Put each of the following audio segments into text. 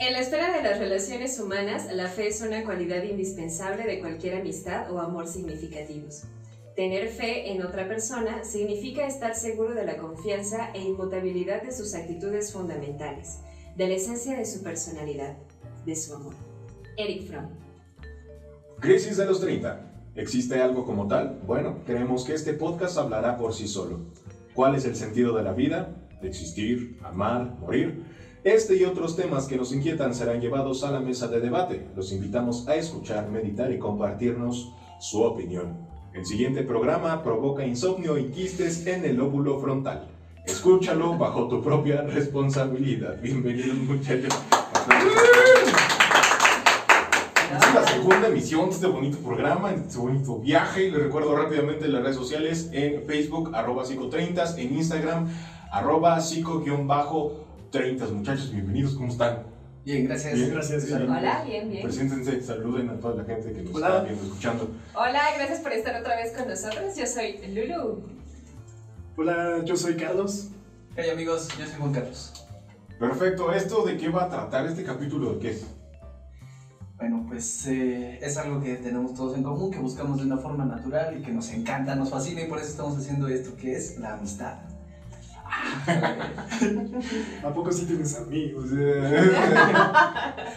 En la esfera de las relaciones humanas, la fe es una cualidad indispensable de cualquier amistad o amor significativos. Tener fe en otra persona significa estar seguro de la confianza e inmutabilidad de sus actitudes fundamentales, de la esencia de su personalidad, de su amor. Eric Fromm. Crisis de los 30. ¿Existe algo como tal? Bueno, creemos que este podcast hablará por sí solo. ¿Cuál es el sentido de la vida? De existir, amar, morir. Este y otros temas que nos inquietan serán llevados a la mesa de debate. Los invitamos a escuchar, meditar y compartirnos su opinión. El siguiente programa provoca insomnio y quistes en el óvulo frontal. Escúchalo bajo tu propia responsabilidad. Bienvenidos muchachos. Es la segunda emisión de este bonito programa, de este bonito viaje. Les recuerdo rápidamente las redes sociales en Facebook, arroba psico30, en Instagram, arroba psico-30. Muchachos, bienvenidos, ¿cómo están? Bien, gracias. Bien. gracias. Bien. Hola, bien, bien. Preséntense, saluden a toda la gente que nos Hola. está viendo, escuchando. Hola, gracias por estar otra vez con nosotros. Yo soy Lulu. Hola, yo soy Carlos. Hey amigos, yo soy Juan Carlos. Perfecto, ¿esto de qué va a tratar este capítulo? ¿De qué es? Bueno, pues eh, es algo que tenemos todos en común, que buscamos de una forma natural y que nos encanta, nos fascina y por eso estamos haciendo esto que es la amistad. ¿A poco sí tienes amigos?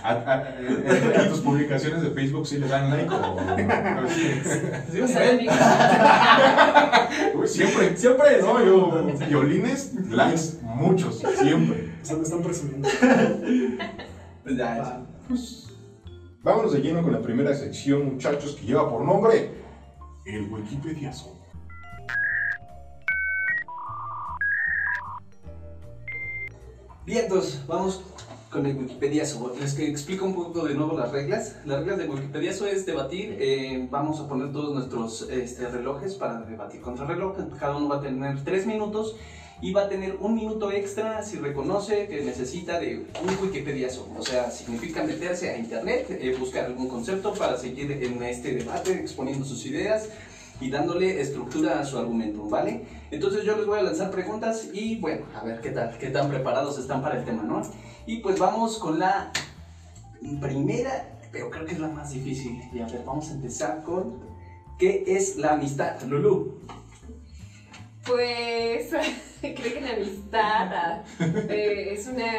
A- a- eh, ¿En tus publicaciones de Facebook sí le dan like o...? Amigos. Uy, Siempre, Siempre, No, yo, violines, likes, muchos, siempre. O sea, me están presumiendo. Pues ya, Va. Vámonos de lleno con la primera sección, muchachos, que lleva por nombre el Wikipediazo. Bien, entonces vamos con el Wikipediazo. Les explico un poco de nuevo las reglas. Las reglas de Wikipediazo es debatir. eh, vamos a poner todos nuestros este, relojes para debatir contra reloj. Cada uno va a tener tres minutos y va a tener un minuto extra si reconoce que necesita de un Wikipediazo. O sea, significa meterse a internet, eh, buscar algún concepto para seguir en este debate exponiendo sus ideas y dándole estructura a su argumento, ¿vale? Entonces yo les voy a lanzar preguntas y bueno, a ver qué tal, qué tan preparados están para el tema, ¿no? Y pues vamos con la primera, pero creo que es la más difícil. Y a ver, vamos a empezar con ¿qué es la amistad, Lulu? Pues creo que la amistad ah, eh, es una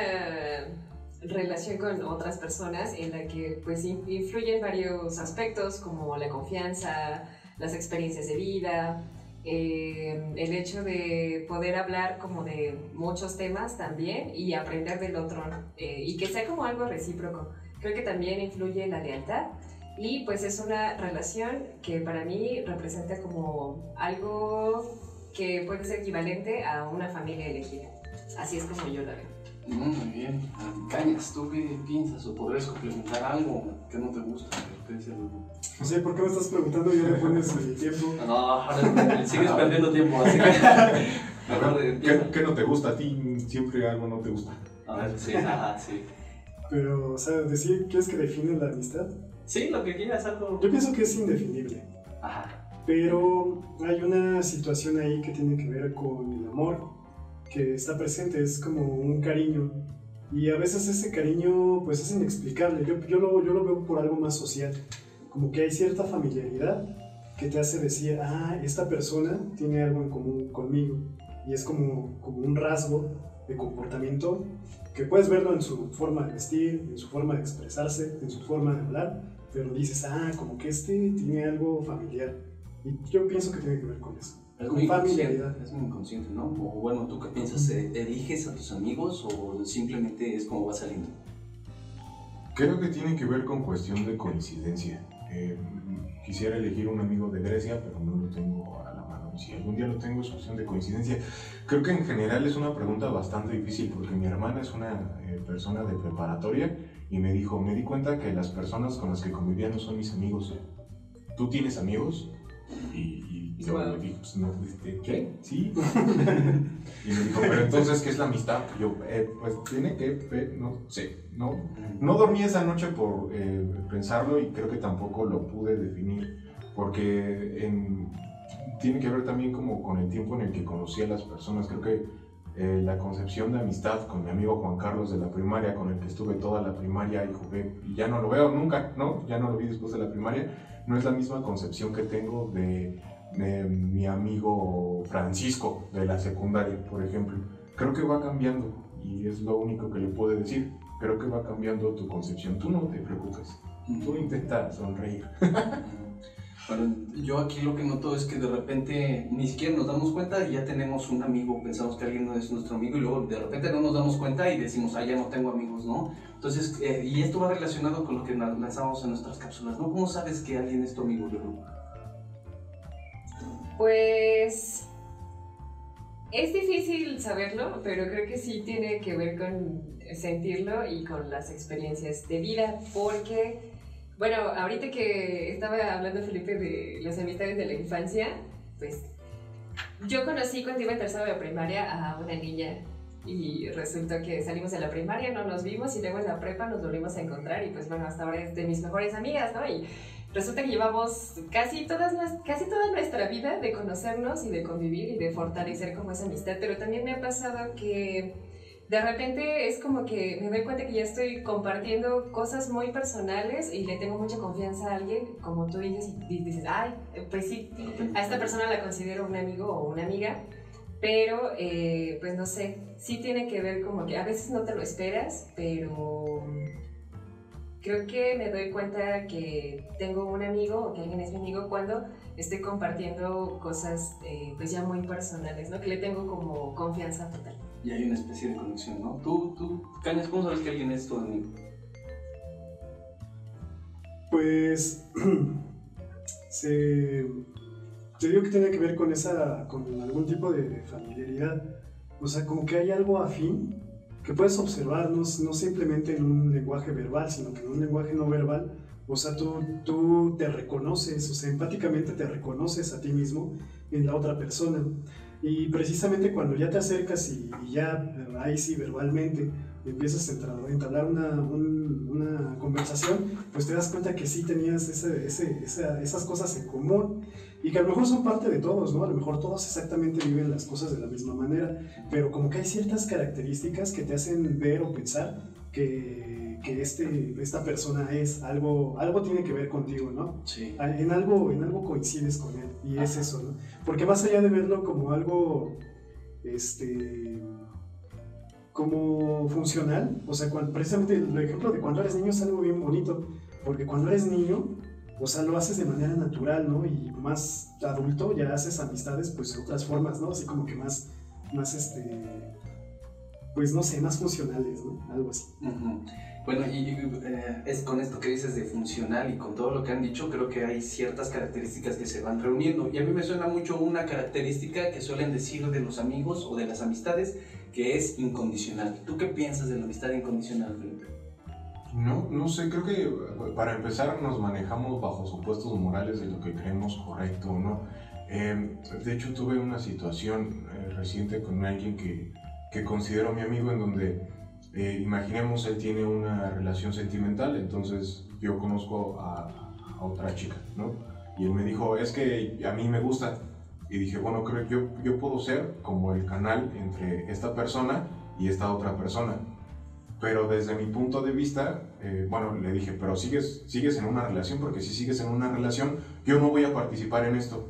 relación con otras personas en la que pues in- influyen varios aspectos como la confianza, las experiencias de vida, eh, el hecho de poder hablar como de muchos temas también y aprender del otro eh, y que sea como algo recíproco. Creo que también influye la lealtad y pues es una relación que para mí representa como algo que puede ser equivalente a una familia elegida. Así es como yo la veo. Mm, muy bien. Cañas, ¿tú qué piensas? ¿O podrías complementar algo que no te gusta? No sé, ¿por qué me estás preguntando y ya le pones el tiempo? No, sigues perdiendo tiempo, así que... A Mejor ver, empieza. ¿qué, qué no te gusta a ti? Siempre algo no te gusta. A ver, sí, ajá, sí. Pero, o sea, decir, ¿quieres que define la amistad? Sí, lo que quieras, algo... Yo pienso que es indefinible. Ajá. Pero hay una situación ahí que tiene que ver con el amor, que está presente, es como un cariño. Y a veces ese cariño pues es inexplicable. Yo, yo, lo, yo lo veo por algo más social. Como que hay cierta familiaridad que te hace decir, ah, esta persona tiene algo en común conmigo. Y es como, como un rasgo de comportamiento que puedes verlo en su forma de vestir, en su forma de expresarse, en su forma de hablar, pero dices, ah, como que este tiene algo familiar. Y yo pienso que tiene que ver con eso. Es muy familiaridad. es muy inconsciente, ¿no? O bueno, ¿tú qué piensas? ¿E- ¿Eliges a tus amigos o simplemente es como va saliendo? Creo que tiene que ver con cuestión de coincidencia. Eh, quisiera elegir un amigo de Grecia, pero no lo tengo a la mano. Si algún día lo tengo es cuestión de coincidencia. Creo que en general es una pregunta bastante difícil porque mi hermana es una eh, persona de preparatoria y me dijo, me di cuenta que las personas con las que convivía no son mis amigos. ¿Tú tienes amigos? Y, y yo Wow. le dije, pues no, este, ¿qué? Sí. y me dijo, pero entonces, ¿qué es la amistad? Y yo, "Eh, pues tiene que, no sé, no, no dormí esa noche por eh, pensarlo y creo que tampoco lo pude definir porque en- tiene que ver también como con el tiempo en el que conocí a las personas. Creo que eh, la concepción de amistad con mi amigo Juan Carlos de la primaria, con el que estuve toda la primaria y jugué, y ya no lo veo nunca, ¿no? Ya no lo vi después de la primaria, no es la misma concepción que tengo de, mi amigo Francisco de la secundaria, por ejemplo. Creo que va cambiando y es lo único que le puedo decir. Creo que va cambiando tu concepción. Tú no te preocupes. Tú intenta sonreír. Bueno, yo aquí lo que noto es que de repente ni siquiera nos damos cuenta y ya tenemos un amigo, pensamos que alguien no es nuestro amigo y luego de repente no nos damos cuenta y decimos, ah, ya no tengo amigos, ¿no? Entonces, eh, y esto va relacionado con lo que la- lanzamos en nuestras cápsulas, ¿no? ¿Cómo sabes que alguien es tu amigo, Lulu? Pues es difícil saberlo, pero creo que sí tiene que ver con sentirlo y con las experiencias de vida, porque, bueno, ahorita que estaba hablando Felipe de las amistades de la infancia, pues yo conocí cuando iba en tercero de primaria a una niña y resultó que salimos de la primaria, no nos vimos y luego en la prepa nos volvimos a encontrar y pues bueno, hasta ahora es de mis mejores amigas, ¿no? Resulta que llevamos casi, toda nuestra vida de conocernos y de convivir y de fortalecer como esa amistad, pero también me ha pasado que de repente es como que me doy cuenta que ya estoy compartiendo cosas muy personales y le tengo mucha confianza a alguien, como tú dices, y dices, ay, pues sí, a esta persona la considero un amigo o una amiga, pero eh, pues no sé, sí tiene que ver como que a veces no te lo esperas, pero creo que me doy cuenta que tengo un amigo o que alguien es mi amigo cuando estoy compartiendo cosas eh, pues ya muy personales, ¿no? Que le tengo como confianza total. Y hay una especie de conexión, ¿no? Tú, tú, Cañas, ¿cómo sabes que alguien es tu amigo? Pues se, te digo que tiene que ver con esa, con algún tipo de familiaridad. O sea, como que hay algo afín que puedes observar, no, no simplemente en un lenguaje verbal, sino que en un lenguaje no verbal. O sea, tú, tú te reconoces, o sea, empáticamente te reconoces a ti mismo en la otra persona. Y precisamente cuando ya te acercas y, y ya ahí sí verbalmente empiezas a entablar una, un- una conversación, pues te das cuenta que sí tenías ese- ese- esa- esas cosas en común y que a lo mejor son parte de todos, ¿no? A lo mejor todos exactamente viven las cosas de la misma manera, pero como que hay ciertas características que te hacen ver o pensar que, que este, esta persona es algo, algo tiene que ver contigo, ¿no? Sí. en algo, en algo coincides con él y es Ajá. eso, ¿no? Porque más allá de verlo como algo, este, como funcional, o sea, cuando, precisamente el ejemplo de cuando eres niño es algo bien bonito, porque cuando eres niño, o sea, lo haces de manera natural, ¿no? Y más adulto ya haces amistades, pues de otras formas, ¿no? Así como que más, más, este, pues no sé, más funcionales, ¿no? Algo así. Bueno, y eh, es con esto que dices de funcional y con todo lo que han dicho, creo que hay ciertas características que se van reuniendo. Y a mí me suena mucho una característica que suelen decir de los amigos o de las amistades, que es incondicional. ¿Tú qué piensas de la amistad incondicional, Felipe? No, no sé, creo que para empezar nos manejamos bajo supuestos morales de lo que creemos correcto o no. Eh, de hecho, tuve una situación eh, reciente con alguien que, que considero mi amigo en donde, eh, imaginemos, él tiene una relación sentimental, entonces yo conozco a, a otra chica, ¿no? Y él me dijo, es que a mí me gusta. Y dije, bueno, creo yo, yo puedo ser como el canal entre esta persona y esta otra persona. Pero desde mi punto de vista, eh, bueno, le dije, pero sigues, sigues en una relación, porque si sigues en una relación, yo no voy a participar en esto.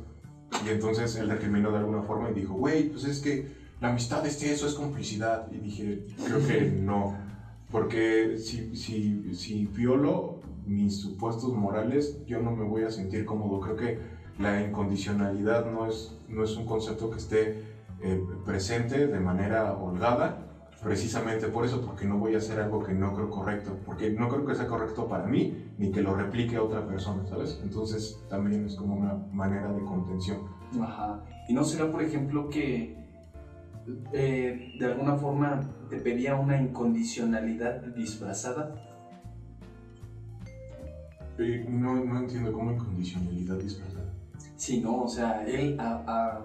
Y entonces él recriminó de alguna forma y dijo, güey, pues es que la amistad es eso, es complicidad. Y dije, creo que no, porque si, si, si violo mis supuestos morales, yo no me voy a sentir cómodo. Creo que la incondicionalidad no es, no es un concepto que esté eh, presente de manera holgada, precisamente por eso, porque no voy a hacer algo que no creo correcto, porque no creo que sea correcto para mí, ni que lo replique a otra persona, ¿sabes? Entonces también es como una manera de contención. Ajá. ¿Y no será, por ejemplo, que eh, de alguna forma te pedía una incondicionalidad disfrazada? Eh, no, no entiendo cómo incondicionalidad disfrazada. Sí, ¿no? O sea, él a, a-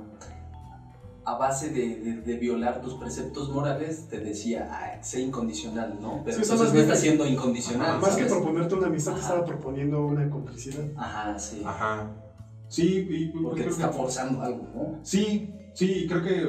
a base de, de- de violar tus preceptos morales te decía, "Ay, sé incondicional, ¿no? Pero Sí, entonces más no bien está siendo incondicional, Más que proponerte una amistad, te Ajá. estaba proponiendo una complicidad. Ajá, sí. Ajá. Sí, y, Porque te está que- forzando algo, ¿no? Sí, sí, creo que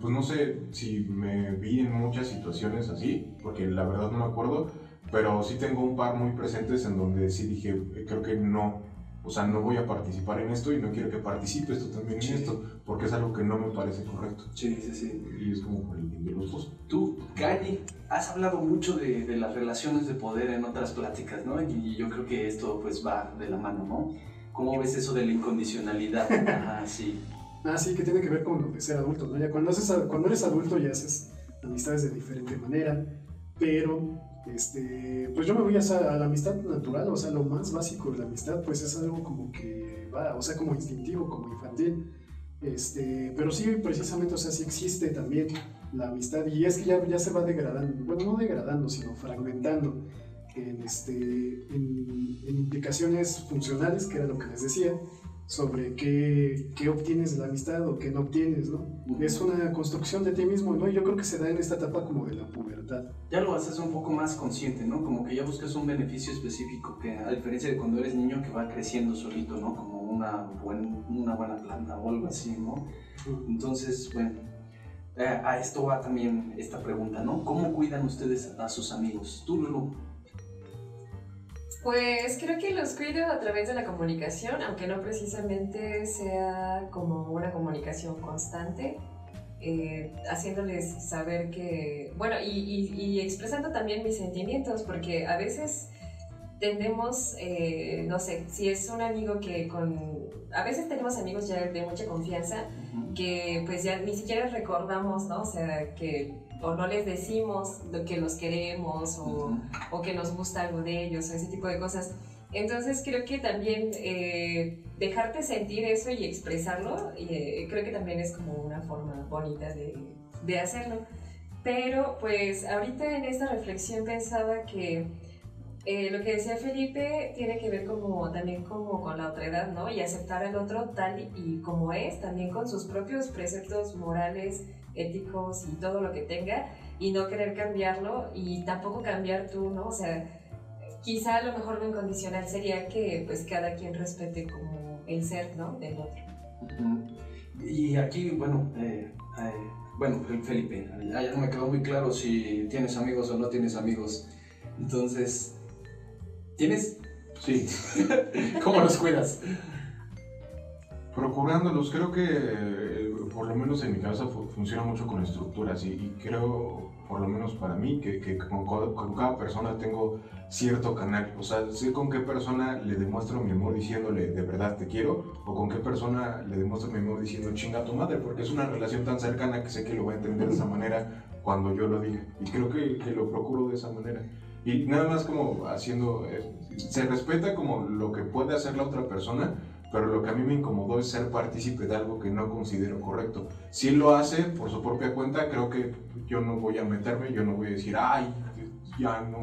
pues no sé si me vi en muchas situaciones así, porque la verdad no me acuerdo, pero sí tengo un par muy presentes en donde sí dije, eh, creo que no, o sea, no voy a participar en esto y no quiero que participes tú también Sí. en esto, porque es algo que no me parece correcto. Sí, sí, sí. Y es como por el bien de los dos. Tú, Gani, has hablado mucho de, de las relaciones de poder en otras pláticas, ¿no? Y yo creo que esto pues va de la mano, ¿no? ¿Cómo ves eso de la incondicionalidad? Ajá, sí. Ah, sí, que tiene que ver con lo de ser adulto, ¿no? Ya cuando, haces, a- cuando eres adulto ya haces amistades de diferente manera, pero, este, pues yo me voy a, a la amistad natural, o sea, lo más básico de la amistad, pues es algo como que va, o sea, como instintivo, como infantil, este, pero sí, precisamente, o sea, sí existe también la amistad, y es que ya, ya se va degradando, bueno, no degradando, sino fragmentando en, este, en, en implicaciones funcionales, que era lo que les decía, sobre qué, qué obtienes de la amistad o qué no obtienes, ¿no? Es una construcción de ti mismo, ¿no? Y yo creo que se da en esta etapa como de la pubertad. Ya lo haces un poco más consciente, ¿no? Como que ya buscas un beneficio específico, que a diferencia de cuando eres niño que va creciendo solito, ¿no? Como una, buen- una buena planta o algo así, ¿no? Entonces, bueno, eh, a esto va también esta pregunta, ¿no? ¿Cómo cuidan ustedes a sus amigos? Tú, Lulu. Pues creo que los cuido a través de la comunicación, aunque no precisamente sea como una comunicación constante, eh, haciéndoles saber que, bueno, y, y- y expresando también mis sentimientos, porque a veces tendemos, eh, no sé, si es un amigo que con, a veces tenemos amigos ya de mucha confianza, que pues ya ni siquiera recordamos, ¿no? O sea, que o no les decimos lo que los queremos o Ujú. o que nos gusta algo de ellos o ese tipo de cosas. Entonces creo que también eh, dejarte sentir eso y expresarlo, eh, creo que también es como una forma bonita de, de hacerlo. Pero pues ahorita en esta reflexión pensaba que eh, lo que decía Felipe tiene que ver como también como con la otra edad, ¿no? Y aceptar al otro tal y como es, también con sus propios preceptos morales, éticos y todo lo que tenga, y no querer cambiarlo y tampoco cambiar tú, ¿no? O sea, quizá a lo mejor lo incondicional sería que pues cada quien respete como el ser, ¿no? Del otro. Y aquí, bueno, eh, eh, bueno, Felipe, ya ya no me quedó muy claro si tienes amigos o no tienes amigos. Entonces, ¿tienes? Sí, ¿Cómo los cuidas? procurándolos, creo que por lo menos en mi cabeza fu- funciona mucho con estructuras y, y creo, por lo menos para mí, que, que con, co- con cada persona tengo cierto canal. O sea, sé con qué persona le demuestro mi amor diciéndole de verdad te quiero o con qué persona le demuestro mi amor diciendo chinga a tu madre, porque es una relación tan cercana que sé que lo va a entender de esa manera cuando yo lo diga. Y creo que, que lo procuro de esa manera. Y nada más como haciendo, eh, se respeta como lo que puede hacer la otra persona, pero lo que a mí me incomodó es ser partícipe de algo que no considero correcto. Si él lo hace por su propia cuenta, creo que yo no voy a meterme, yo no voy a decir, ay, ya no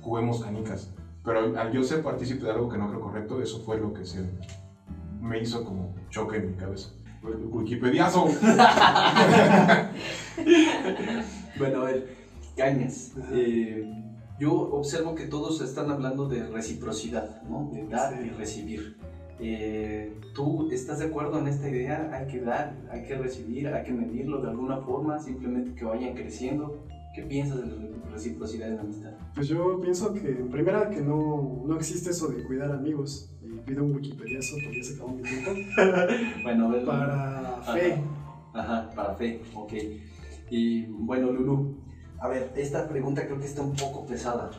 juguemos canicas. Pero al yo ser partícipe de algo que no creo correcto, eso fue lo que se me hizo como choque en mi cabeza. Wikipediazo. Bueno, a ver, Cañas. eh, yo observo que todos están hablando de reciprocidad, ¿no? De dar Sí. y recibir. Eh, ¿Tú estás de acuerdo en esta idea? Hay que dar, hay que recibir, hay que medirlo de alguna forma, simplemente que vayan creciendo. ¿Qué piensas de la reciprocidad en la amistad? Pues yo pienso que, en primera, que no, no existe eso de cuidar amigos. Y pido un Wikipediazo porque ya se acabó mi tiempo. Bueno, ver, Para fe. Ajá, para fe, ok. Y bueno, Lulu, a ver, esta pregunta creo que está un poco pesada.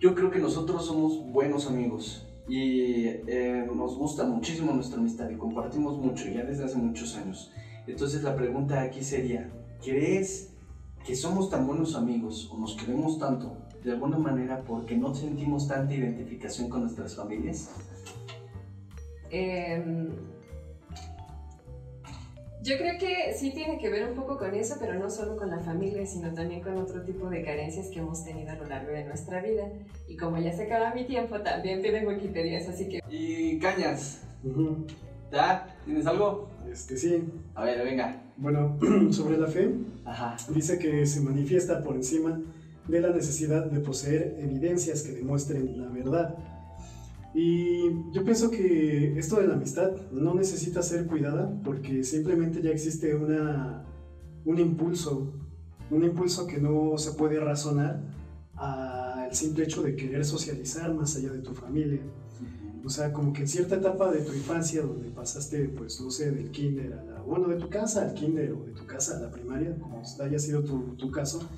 Yo creo que nosotros somos buenos amigos y eh, nos gusta muchísimo nuestra amistad y compartimos mucho ya desde hace muchos años. Entonces la pregunta aquí sería, ¿crees que somos tan buenos amigos o nos queremos tanto de alguna manera porque no sentimos tanta identificación con nuestras familias? Em, yo creo que sí tiene que ver un poco con eso, pero no solo con la familia, sino también con otro tipo de carencias que hemos tenido a lo largo de nuestra vida. Y como ya se acaba mi tiempo, también piden Wikipedia, así que Y Cañas, Ujú. ¿ya? ¿Tienes algo? Este, sí. A ver, venga. Bueno, sobre la fe, Ajá. dice que se manifiesta por encima de la necesidad de poseer evidencias que demuestren la verdad. Y yo pienso que esto de la amistad no necesita ser cuidada porque simplemente ya existe una un impulso, un impulso que no se puede razonar al simple hecho de querer socializar más allá de tu familia. O sea, como que en cierta etapa de tu infancia donde pasaste, pues, no sé, del kinder a la, bueno, de tu casa al kinder o de tu casa a la primaria, como haya sido tu, tu caso,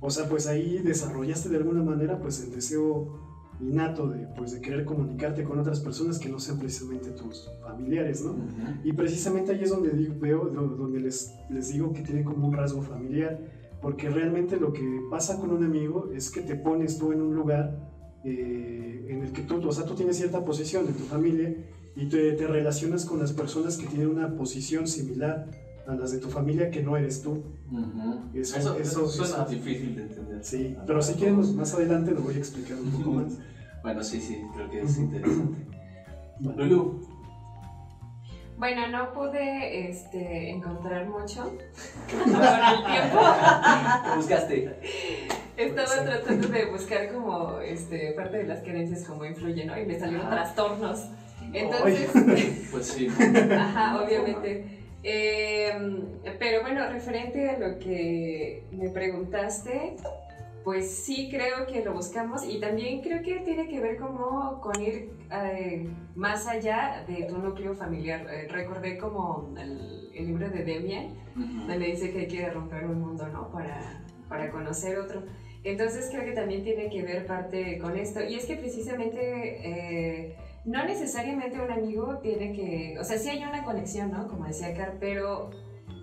o sea, pues ahí desarrollaste de alguna manera, pues, el deseo innato de, pues, de querer comunicarte con otras personas que no sean precisamente tus familiares, ¿no? Y precisamente ahí es donde digo, veo, donde les, les digo que tiene como un rasgo familiar, porque realmente lo que pasa con un amigo es que te pones tú en un lugar eh, en el que tú, o sea, tú tienes cierta posición en tu familia y te, te, relacionas con las personas que tienen una posición similar a las de tu familia que no eres tú. eso, eso, suena difícil de entender. Sí, pero si quieren más adelante lo voy a explicar un poco más. bueno, sí, sí, creo que es interesante. Lulu. Bueno, no pude este, encontrar mucho con el tiempo. ¿Qué buscaste? Estaba tratando de buscar como este, parte de las creencias como influyen, ¿no? Y me salieron trastornos. Entonces, pues sí. Ajá, obviamente. Em, pero bueno, referente a lo que me preguntaste, pues sí creo que lo buscamos y también creo que tiene que ver como con ir eh, más allá de tu núcleo familiar. Eh, recordé como el, libro de Demian, donde dice que hay que romper un mundo, ¿no? Para, para conocer otro. Entonces creo que también tiene que ver parte con esto. Y es que precisamente eh, no necesariamente un amigo tiene que, o sea, sí hay una conexión, ¿no? Como decía Car, pero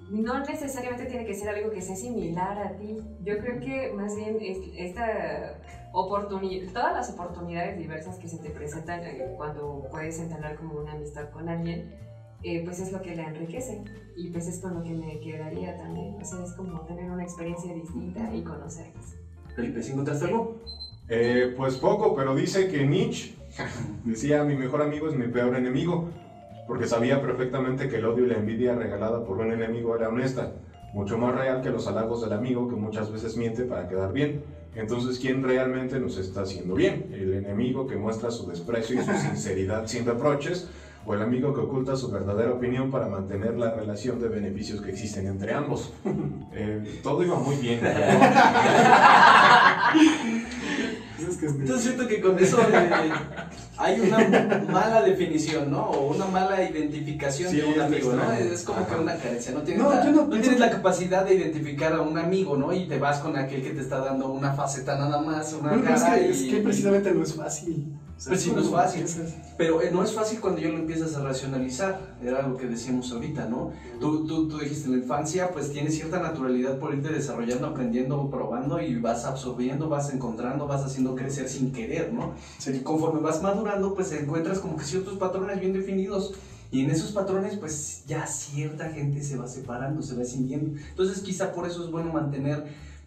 no necesariamente tiene que ser algo que sea similar a ti. Yo creo que más bien esta oportunidad, todas las oportunidades diversas que se te presentan eh, cuando puedes entablar como una amistad con alguien, eh, pues es lo que le enriquece y pues es con lo que me quedaría también. O sea, es como tener una experiencia distinta y conocerlos. Felipe, ¿sí encontraste algo? Eh, pues poco, pero dice que Nietzsche decía mi mejor amigo es mi peor enemigo porque sabía perfectamente que el odio y la envidia regalada por un enemigo era honesta, mucho más real que los halagos del amigo que muchas veces miente para quedar bien. Entonces, ¿quién realmente nos está haciendo bien? ¿El enemigo que muestra su desprecio y su sinceridad sin reproches? ¿O el amigo que oculta su verdadera opinión para mantener la relación de beneficios que existen entre ambos? Eh, todo iba muy bien. Yo siento que con eso eh, hay una mala definición, ¿no? O una mala identificación de un amigo, ¿no? Es como que una carencia. No tienes, la, no tienes la capacidad de identificar a un amigo, ¿no? Y te vas con aquel que te está dando una faceta nada más, una cara. Es que, es que precisamente no es fácil. Pues sí, no es fácil. Pero eh, no es fácil cuando ya lo empiezas a racionalizar. Era lo que decíamos ahorita, ¿no? Tú, tú, tú dijiste en la infancia, pues tienes cierta naturalidad por irte desarrollando, aprendiendo, probando y vas absorbiendo, vas encontrando, vas haciendo crecer sin querer, ¿no? Y conforme vas madurando, pues encuentras como que ciertos patrones bien definidos. Y en esos patrones, pues ya cierta gente se va separando, se va sintiendo. Entonces, quizá por eso es bueno mantener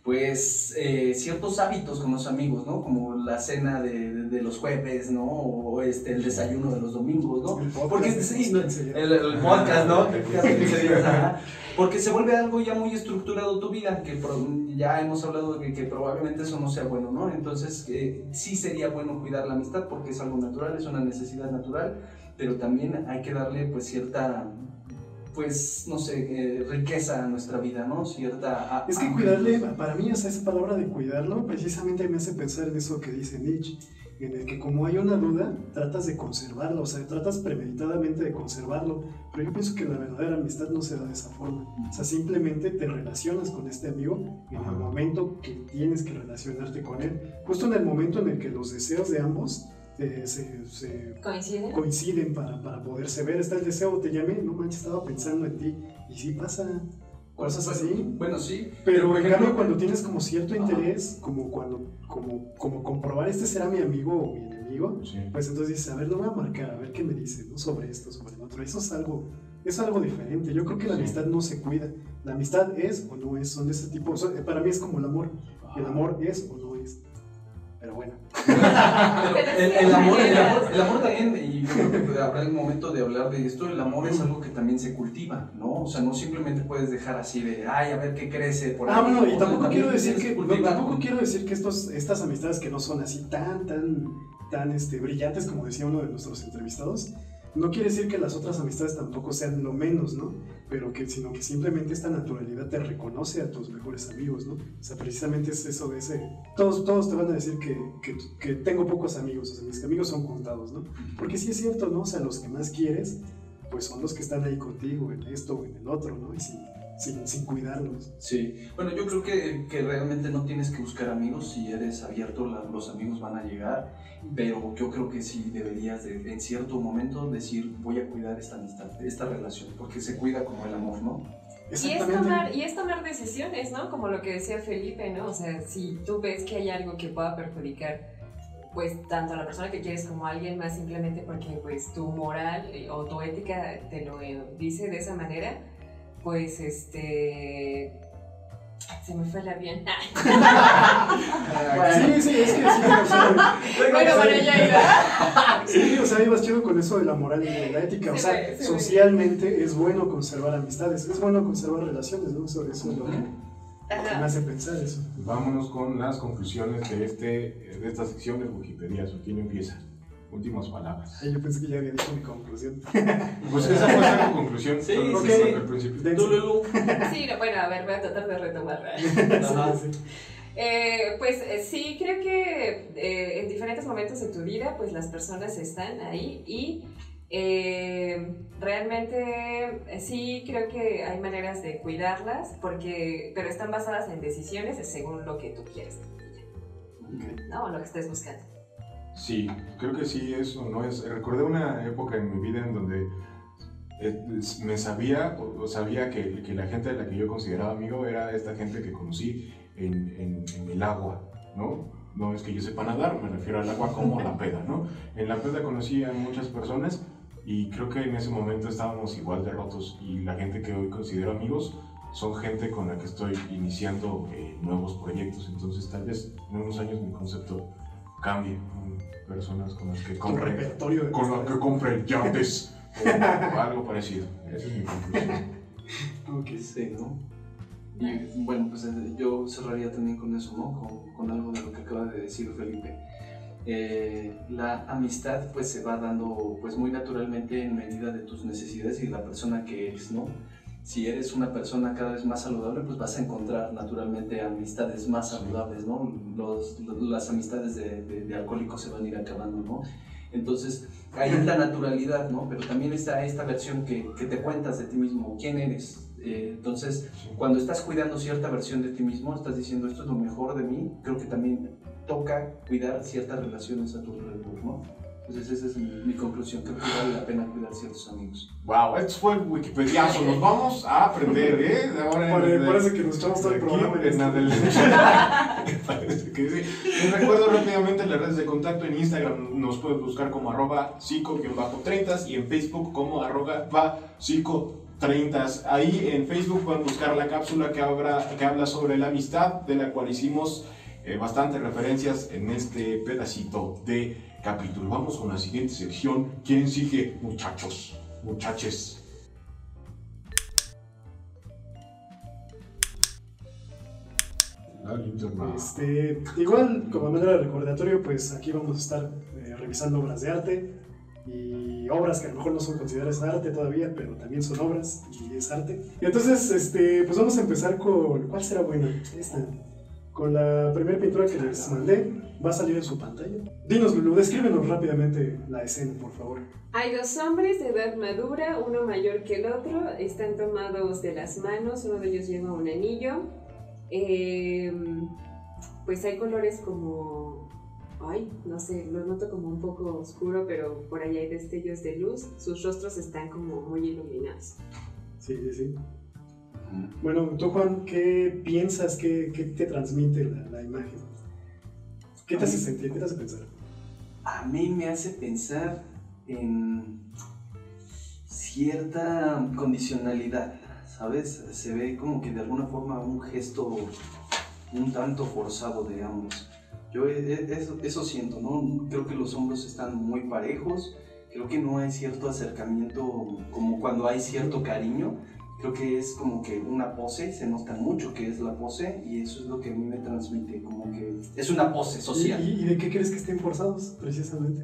pues eh, ciertos hábitos con los amigos, ¿no? Como la cena de, de, los jueves, ¿no? O este, el desayuno de los domingos, ¿no? Porque sí, el, el, podcast, ¿no? Porque se vuelve algo ya muy estructurado tu vida, que ya hemos hablado de que, probablemente eso no sea bueno, ¿no? Entonces eh, sí sería bueno cuidar la amistad porque es algo natural, es una necesidad natural, pero también hay que darle pues cierta pues, no sé, eh, riqueza a nuestra vida, ¿no? Cierta... es que cuidarle, para mí, esa palabra de cuidarlo, precisamente me hace pensar en eso que dice Nietzsche, en el que como hay una duda, tratas de conservarlo, o sea, tratas premeditadamente de conservarlo, pero yo pienso que la verdadera amistad no se da de esa forma, o sea, simplemente te relacionas con este amigo en el momento que tienes que relacionarte con él, justo en el momento en el que los deseos de ambos se, ¿Coinciden? coinciden para, para, poderse ver. Está el deseo, te llamé, no manches, estaba pensando en ti. Y sí pasa cosas así. Bueno, sí. Pero en cambio, cuando tienes como cierto interés, como cuando, como, como comprobar este será mi amigo o mi enemigo, pues entonces dices, a ver, lo voy a marcar, a ver qué me dice, ¿no? Sobre esto, sobre el otro. Eso es algo, es algo diferente. Yo creo que la amistad no se cuida. La amistad es o no es, son de ese tipo. para mí es como el amor. El amor es o no es. Pero bueno. el, amor, el, amor, también, y yo creo que habrá el momento de hablar de esto, el amor es algo que también se cultiva, ¿no? O sea, no simplemente puedes dejar así de, ay, a ver qué crece por ahí. Ah, bueno, y tampoco quiero decir que, tampoco quiero decir que estos, estas amistades que no son así tan, tan, tan este, brillantes como decía uno de nuestros entrevistados, No quiere decir que las otras amistades tampoco sean lo menos, ¿no? Pero que, sino que simplemente esta naturalidad te reconoce a tus mejores amigos, ¿no? O sea, precisamente es eso de ese... Todos, todos te van a decir que, que, tengo pocos amigos, o sea, mis amigos son contados, ¿no? Porque sí es cierto, ¿no? O sea, los que más quieres, pues son los que están ahí contigo en esto o en el otro, ¿no? Y sin, sin, sin cuidarlos. Sí, bueno, yo creo que, que realmente no tienes que buscar amigos, si eres abierto, la- los amigos van a llegar, pero yo creo que sí deberías de, en cierto momento decir, voy a cuidar esta amistad, esta relación, porque se cuida como el amor, ¿no? Y es, tomar, y es tomar decisiones, ¿no? Como lo que decía Felipe, ¿no? O sea, si tú ves que hay algo que pueda perjudicar, pues tanto a la persona que quieres como a alguien más, simplemente porque pues tu moral eh, o tu ética te lo eh, dice de esa manera, pues este... Se me fue el avión. Sí, sí, es que sí, o sea, bueno, bueno, ya iba. Sí, o sea, ibas chido con eso de la moral y de la ética. O sea, sí, socialmente es bueno conservar amistades, es bueno conservar relaciones, ¿no? Eso, eso es lo que, me hace pensar eso. Vámonos con las conclusiones de, este, de esta sección de Wikipedia. ¿Quién empieza? Últimas palabras. Ay, yo pensé que ya había dicho mi conclusión. Pues esa fue la conclusión. Sí, sí, dije al principio. Dense. Tú, Lulu. Sí, no, bueno, a ver, voy a tratar de retomar. Ajá. Sí, sí. Eh, pues eh, sí, creo que eh, en diferentes momentos de tu vida, pues las personas están ahí y eh, realmente eh, sí creo que hay maneras de cuidarlas, porque, pero están basadas en decisiones según lo que tú quieres, ¿no? O lo que estés buscando. Sí, creo que sí, eso no es. Recordé una época en mi vida en donde eh, me sabía, o sabía que, que la gente a la que yo consideraba amigo era esta gente que conocí en, en- en el agua, ¿no? No es que yo sepa nadar, me refiero al agua como la peda, ¿no? En la peda conocí a muchas personas y creo que en ese momento estábamos igual de rotos y la gente que hoy considero amigos son gente con la que estoy iniciando eh, nuevos proyectos, entonces tal vez en unos años mi concepto cambie con personas con las que compre, repertorio de con las que compre yates o algo parecido. Esa es mi conclusión. Ok. Sí, ¿no? Y bueno, pues eh, yo cerraría también con eso, ¿no? Con, con algo de lo que acaba de decir Felipe. Eh, la amistad pues se va dando pues muy naturalmente en medida de tus necesidades y de la persona que eres, ¿no? Si eres una persona cada vez más saludable, pues vas a encontrar naturalmente amistades más saludables, ¿no? Los, los- las amistades de, de- de alcohólicos se van a ir acabando, ¿no? Entonces, ahí es la naturalidad, ¿no? Pero también está esta versión que, que te cuentas de ti mismo, quién eres. Eh, entonces, cuando estás cuidando cierta versión de ti mismo, estás diciendo esto es lo mejor de mí, creo que también toca cuidar ciertas relaciones a tu alrededor, ¿no? Entonces esa es mi, mi conclusión, creo que vale la pena cuidar ciertos amigos. Wow, esto fue Wikipediazo. Nos vamos a aprender, ¿eh? De ahora Pare- adelante. Parece que nos echamos todo el programa en en esto. adelante. Parece que sí. Les recuerdo rápidamente las redes de contacto en Instagram. Nos pueden buscar como arroba psico-30 y en Facebook como arroba psico30. Ahí en Facebook pueden buscar la cápsula que, habla- que habla sobre la amistad, de la cual hicimos eh, bastantes referencias en este pedacito de capítulo. Vamos con la siguiente sección. ¿Quién sigue, muchachos? Muchaches. La linterna. Este, igual, como manera de recordatorio, pues aquí vamos a estar eh, revisando obras de arte y obras que a lo mejor no son consideradas arte todavía, pero también son obras y es arte. Y entonces, este, pues vamos a empezar con, ¿cuál será buena? Esta. Con la primera pintura que les mandé, va a salir en su pantalla. Dinos, Lulu, descríbenos rápidamente la escena, por favor. Hay dos hombres de edad madura, uno mayor que el otro, están tomados de las manos, uno de ellos lleva un anillo. Eh, pues hay colores como, ay, no sé, lo noto como un poco oscuro, pero por ahí hay destellos de luz. Sus rostros están como muy iluminados. Sí, sí, sí. Bueno, tú, Juan, ¿qué piensas? ¿Qué, qué te transmite la, la imagen? ¿Qué te hace sentir? ¿Qué te hace pensar? A mí me hace pensar en cierta condicionalidad, ¿sabes? Se ve como que de alguna forma un gesto un tanto forzado de ambos. Yo e- e- eso, eso siento, ¿no? Creo que los hombros están muy parejos, creo que no hay cierto acercamiento como cuando hay cierto cariño. Creo que es como que una pose, se nota mucho que es la pose y eso es lo que a mí me transmite, como que es una pose social. ¿Y, y- de qué crees que estén forzados, precisamente?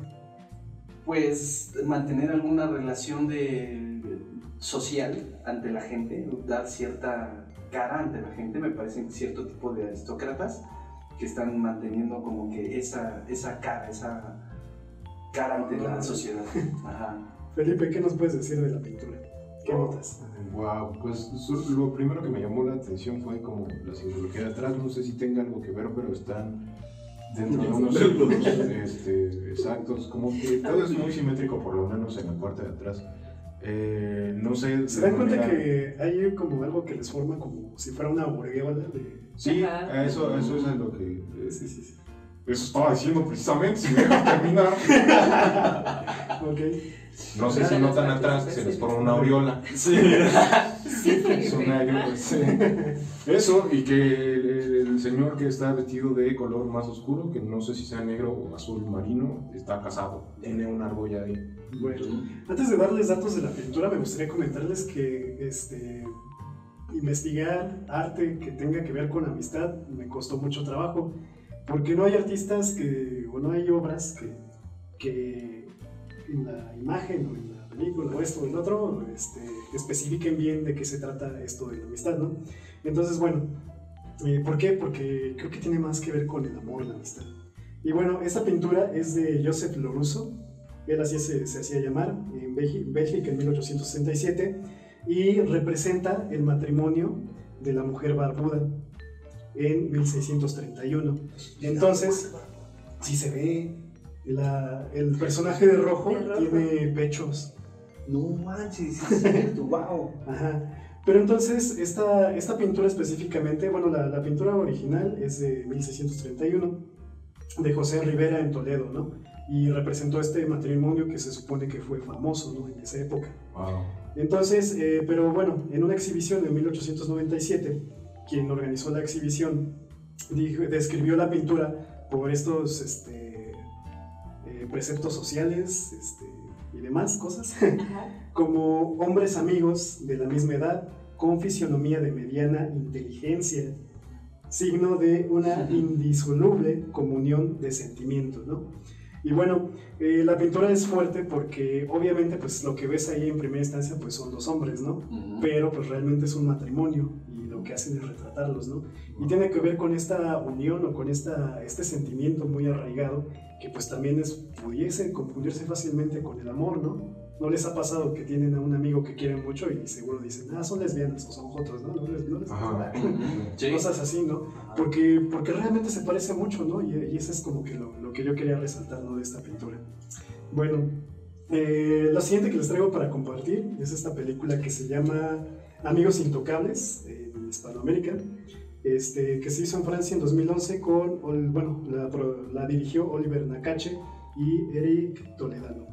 pues mantener alguna relación de social ante la gente, dar cierta cara ante la gente, me parecen cierto tipo de aristócratas que están manteniendo como que esa, esa cara, esa cara ante la sociedad. Ajá. Felipe, ¿qué nos puedes decir de la pintura? ¿Qué notas? Wow, pues lo primero que me llamó la atención fue como la simbología de atrás, no sé si tenga algo que ver, pero están dentro de unos círculos este, exactos, como que todo es muy simétrico, por lo menos en la parte de atrás. Eh, no sé. ¿Se dan cuenta manera- que hay como algo que les forma como si fuera una aureola de... Sí, Ajá. eso, eso es lo que. eh, Sí, sí, sí. Eso estaba diciendo precisamente, si me dejas terminar. Ok. No sé si notan atrás que se les forma una aureola. Sí. Sí, Es una ayuda, sí. Eso, y que el, el señor que está vestido de color más oscuro, que no sé si sea negro o azul marino, está casado. Tiene una argolla ahí. Bueno, antes de darles datos de la pintura, me gustaría comentarles que este, investigar arte que tenga que ver con amistad me costó mucho trabajo, porque no hay artistas que, o no hay obras que, que en la imagen o en la película o esto o el otro este, especifiquen bien de qué se trata esto de la amistad, ¿no? Entonces, bueno, eh, ¿por qué? Porque creo que tiene más que ver con el amor, la amistad. Y bueno, esta pintura es de Joseph Lorusso, él así se, se hacía llamar, en Bélgi- Bélgica en 1867, y representa el matrimonio de la mujer barbuda en 1631. Entonces, si se ve, la- el personaje de rojo, De rojo. tiene pechos. No manches, es cierto, wow. Ajá. Pero entonces, esta, esta pintura específicamente, bueno, la, la pintura original es de 1631, de José Rivera en Toledo, ¿no? Y representó este matrimonio que se supone que fue famoso, ¿no? En esa época. Wow. Entonces, eh, pero bueno, en una exhibición en 1897, quien organizó la exhibición dijo- describió la pintura por estos este, preceptos sociales este, y demás cosas, como hombres amigos de la misma edad, con fisionomía de mediana inteligencia, signo de una indisoluble comunión de sentimientos, ¿no? Y bueno, eh, la pintura es fuerte porque obviamente pues lo que ves ahí en primera instancia pues son los hombres, ¿no? Pero pues realmente es un matrimonio y lo que hacen es retratarlos, ¿no? Y tiene que ver con esta unión o con esta, este sentimiento muy arraigado que pues también es, pudiese confundirse fácilmente con el amor, ¿no? ¿No les ha pasado que tienen a un amigo que quieren mucho y seguro dicen, ah, son lesbianas o son jotos, ¿no? No les, no les Ajá. Sí. Cosas así, ¿no? Porque, porque realmente se parece mucho, ¿no? Y, y eso es como que lo, lo que yo quería resaltar, ¿no? De esta pintura. Bueno, eh, lo siguiente que les traigo para compartir es esta película que se llama Amigos Intocables en Hispanoamérica, este, que se hizo en Francia en 2011 con, bueno, la, la dirigió Oliver Nakache y Eric Toledano.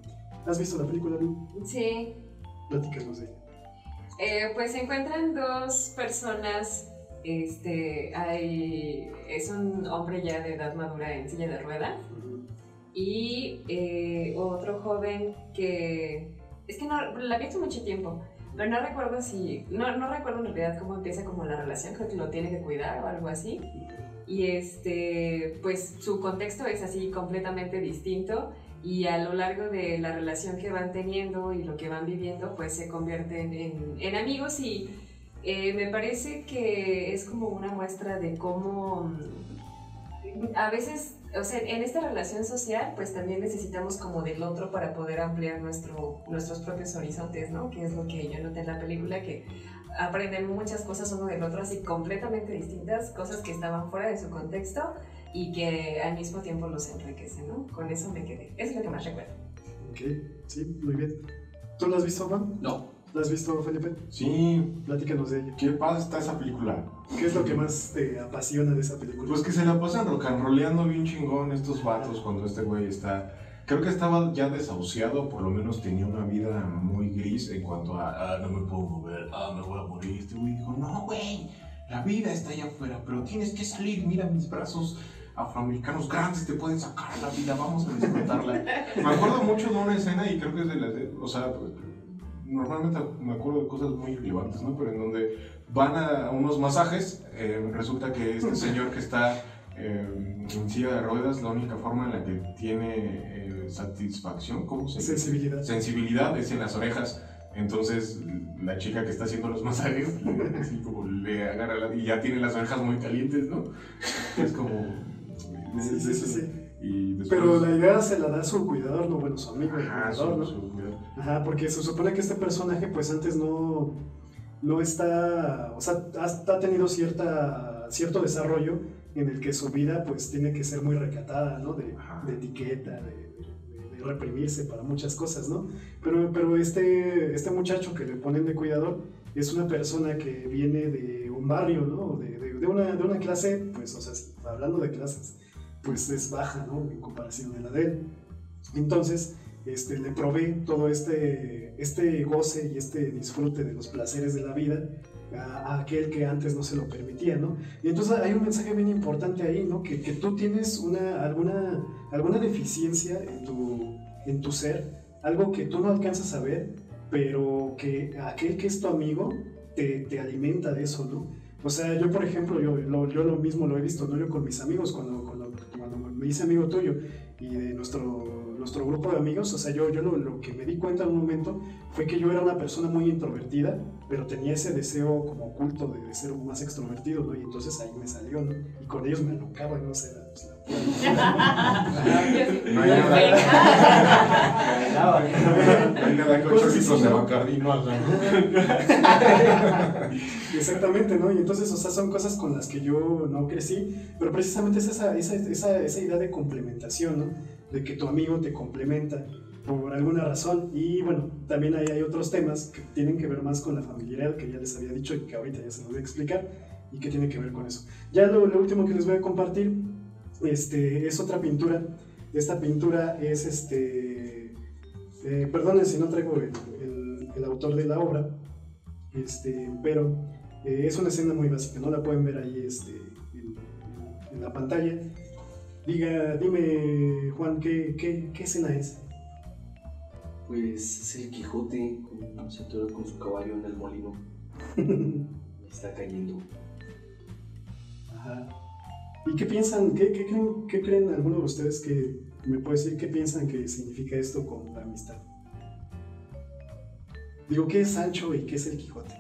¿Has visto la película, Lu? Sí. Platícanos de ella. Eh, pues se encuentran dos personas. Este, hay, es un hombre ya de edad madura en silla de ruedas y eh, otro joven que es que no la he visto mucho tiempo, no recuerdo si no, no recuerdo en realidad cómo empieza como la relación, creo que lo tiene que cuidar o algo así. Y este, pues su contexto es así completamente distinto y a lo largo de la relación que van teniendo y lo que van viviendo, pues se convierten en, en amigos y eh, me parece que es como una muestra de cómo mm, a veces, o sea, en esta relación social, pues también necesitamos como del otro para poder ampliar nuestro, nuestros propios horizontes, ¿no? Que es lo que yo noté en la película, que aprenden muchas cosas uno del otro, así completamente distintas, cosas que estaban fuera de su contexto y que al mismo tiempo los enriquecen, ¿no? Con eso me quedé. Es lo que más recuerdo. Ok, sí, muy bien. ¿Tú la has visto, Juan? No. ¿La has visto, Felipe? Sí, Platícanos de ella. qué padre está esa película. ¿Qué es lo que más te apasiona de esa película? Pues que se la pasan rock and rolleando bien chingón estos vatos cuando este güey está. Creo que estaba ya desahuciado, por lo menos tenía una vida muy gris en cuanto a, ah, no me puedo mover, ah, me voy a morir. Este güey dijo, no, güey, la vida está allá afuera, pero tienes que salir, mira mis brazos afroamericanos grandes, te pueden sacar la vida, vamos a disfrutarla. me acuerdo mucho de una escena y creo que es de las, de- o sea, pues, normalmente me acuerdo de cosas muy relevantes, ¿no? Pero en donde van a unos masajes, eh, resulta que este señor que está eh, en silla de ruedas, la única forma en la que tiene eh, satisfacción, ¿cómo se dice? Sensibilidad. Sensibilidad es en las orejas. Entonces, la chica que está haciendo los masajes, así como le agarra la- y ya tiene las orejas muy calientes, ¿no? Es como. Sí, sí. Y después, Pero la idea se la da su cuidador, no bueno, su amigo, el Ajá, cuidador, su- ¿no? su cuidado. Ajá, porque se supone que este personaje pues antes no, no está, o sea, ha, ha tenido cierta, cierto desarrollo en el que su vida pues tiene que ser muy recatada, ¿no? De, de etiqueta, de, de- de reprimirse para muchas cosas, ¿no? Pero, pero este, este muchacho que le ponen de cuidador es una persona que viene de un barrio, ¿no? De una, de una clase, pues, o sea, hablando de clases, pues es baja, ¿no? En comparación de la de él. Entonces, este, le provee todo este, este goce y este disfrute de los placeres de la vida a, aquel que antes no se lo permitía, ¿no? Y entonces hay un mensaje bien importante ahí, ¿no? Que, tú tienes una, alguna, alguna deficiencia en tu, en tu ser, algo que tú no alcanzas a ver, pero que aquel que es tu amigo te, te alimenta de eso, ¿no? O sea, yo por ejemplo, yo lo, mismo lo he visto, ¿no? Yo con mis amigos, cuando me hice amigo tuyo y de nuestro, nuestro grupo de amigos, o sea, yo, yo lo, lo que me di cuenta en un momento fue que yo era una persona muy introvertida, pero tenía ese deseo como oculto de, de ser más extrovertido, ¿no? Y entonces ahí me salió, ¿no? Y con ellos me alocaba, no sé, era, pues, la- No hay nada. Ahí le dan con chorritos de ¿no? Bacardi, no, o sea, Exactamente, ¿no? Y entonces, o sea, son cosas con las que yo no crecí, pero precisamente es esa, esa, esa, esa idea de complementación, ¿no? De que tu amigo te complementa por alguna razón. Y bueno, también ahí hay otros temas que tienen que ver más con la familiaridad, que ya les había dicho y que ahorita ya se los voy a explicar, y que tiene que ver con eso. Ya lo, lo último que les voy a compartir este, es otra pintura. Esta pintura es, este, eh, perdonen si no traigo el, el- el autor de la obra, este, pero eh, es una escena muy básica, no la pueden ver ahí este, en, en la pantalla. Diga, dime, Juan, ¿qué, qué, qué escena es? Pues es el Quijote con, se con su caballo en el molino. Está cayendo. Ajá. ¿Y qué piensan, qué, qué creen, qué creen alguno de ustedes que me puede decir qué piensan que significa esto con la amistad? Digo, ¿qué es Sancho y qué es el Quijote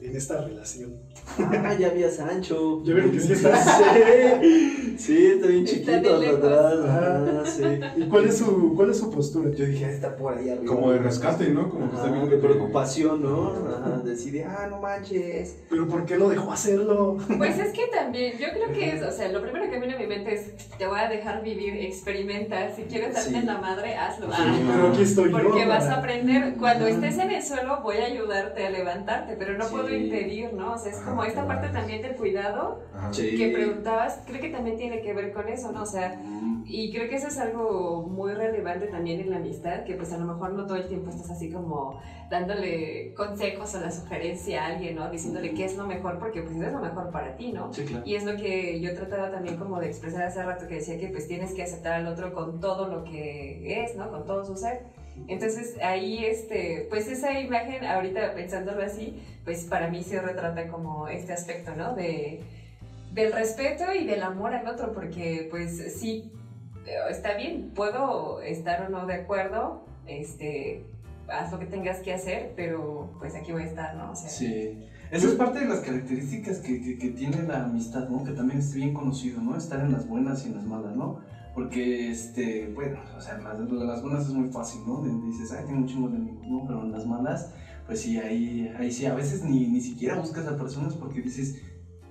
en esta relación? Ah, ya vi a Sancho. Ya vieron que sí está. Sí, sí, está bien Está chiquito de hasta lejos. atrás. Ah, sí. ¿Y cuál es su, cuál es su postura? Yo dije, ah, está por ahí arriba. como de rescate, ¿no? Como que está viendo de preocupación, ¿no? Ajá, decide, ah, no manches. ¿Pero por qué lo dejó hacerlo? Pues es que también, yo creo que es, o sea, lo primero que viene a mi mente es, te voy a dejar vivir, experimenta, si quieres darte Sí. en la madre, hazlo. Sí, Ah, Pero aquí estoy yo. Porque vas a aprender, cuando estés en el suelo voy a ayudarte a levantarte, pero no Sí. puedo impedir, ¿no? O sea, es como esta parte también del cuidado. Sí. que preguntabas, creo que también tiene que ver con eso, ¿no? O sea, Mm, y creo que eso es algo muy relevante también en la amistad, que pues a lo mejor no todo el tiempo estás así como dándole consejos o la sugerencia a alguien, ¿no? Diciéndole qué es lo mejor, porque pues eso es lo mejor para ti, ¿no? Sí, claro. Y es lo que yo trataba también como de expresar hace rato, que decía que pues tienes que aceptar al otro con todo lo que es, ¿no? Con todo su ser. Entonces ahí, este, pues esa imagen, ahorita pensándolo así, pues para mí se retrata como este aspecto, ¿no? De, del respeto y del amor al otro, porque pues sí, eh, está bien, puedo estar o no de acuerdo, este, haz lo que tengas que hacer, pero pues aquí voy a estar, ¿no? O sea, Sí. Esa es parte de las características que, que, que tiene la amistad, ¿no? Que también es bien conocido, ¿no? Estar en las buenas y en las malas, ¿no? Porque, este, bueno, o sea, las, las buenas es muy fácil, ¿no? Dices, ay, tengo un chingo de amigos, ¿no? Pero en las malas, pues sí, ahí, ahí sí, a veces ni, ni siquiera buscas a personas porque dices,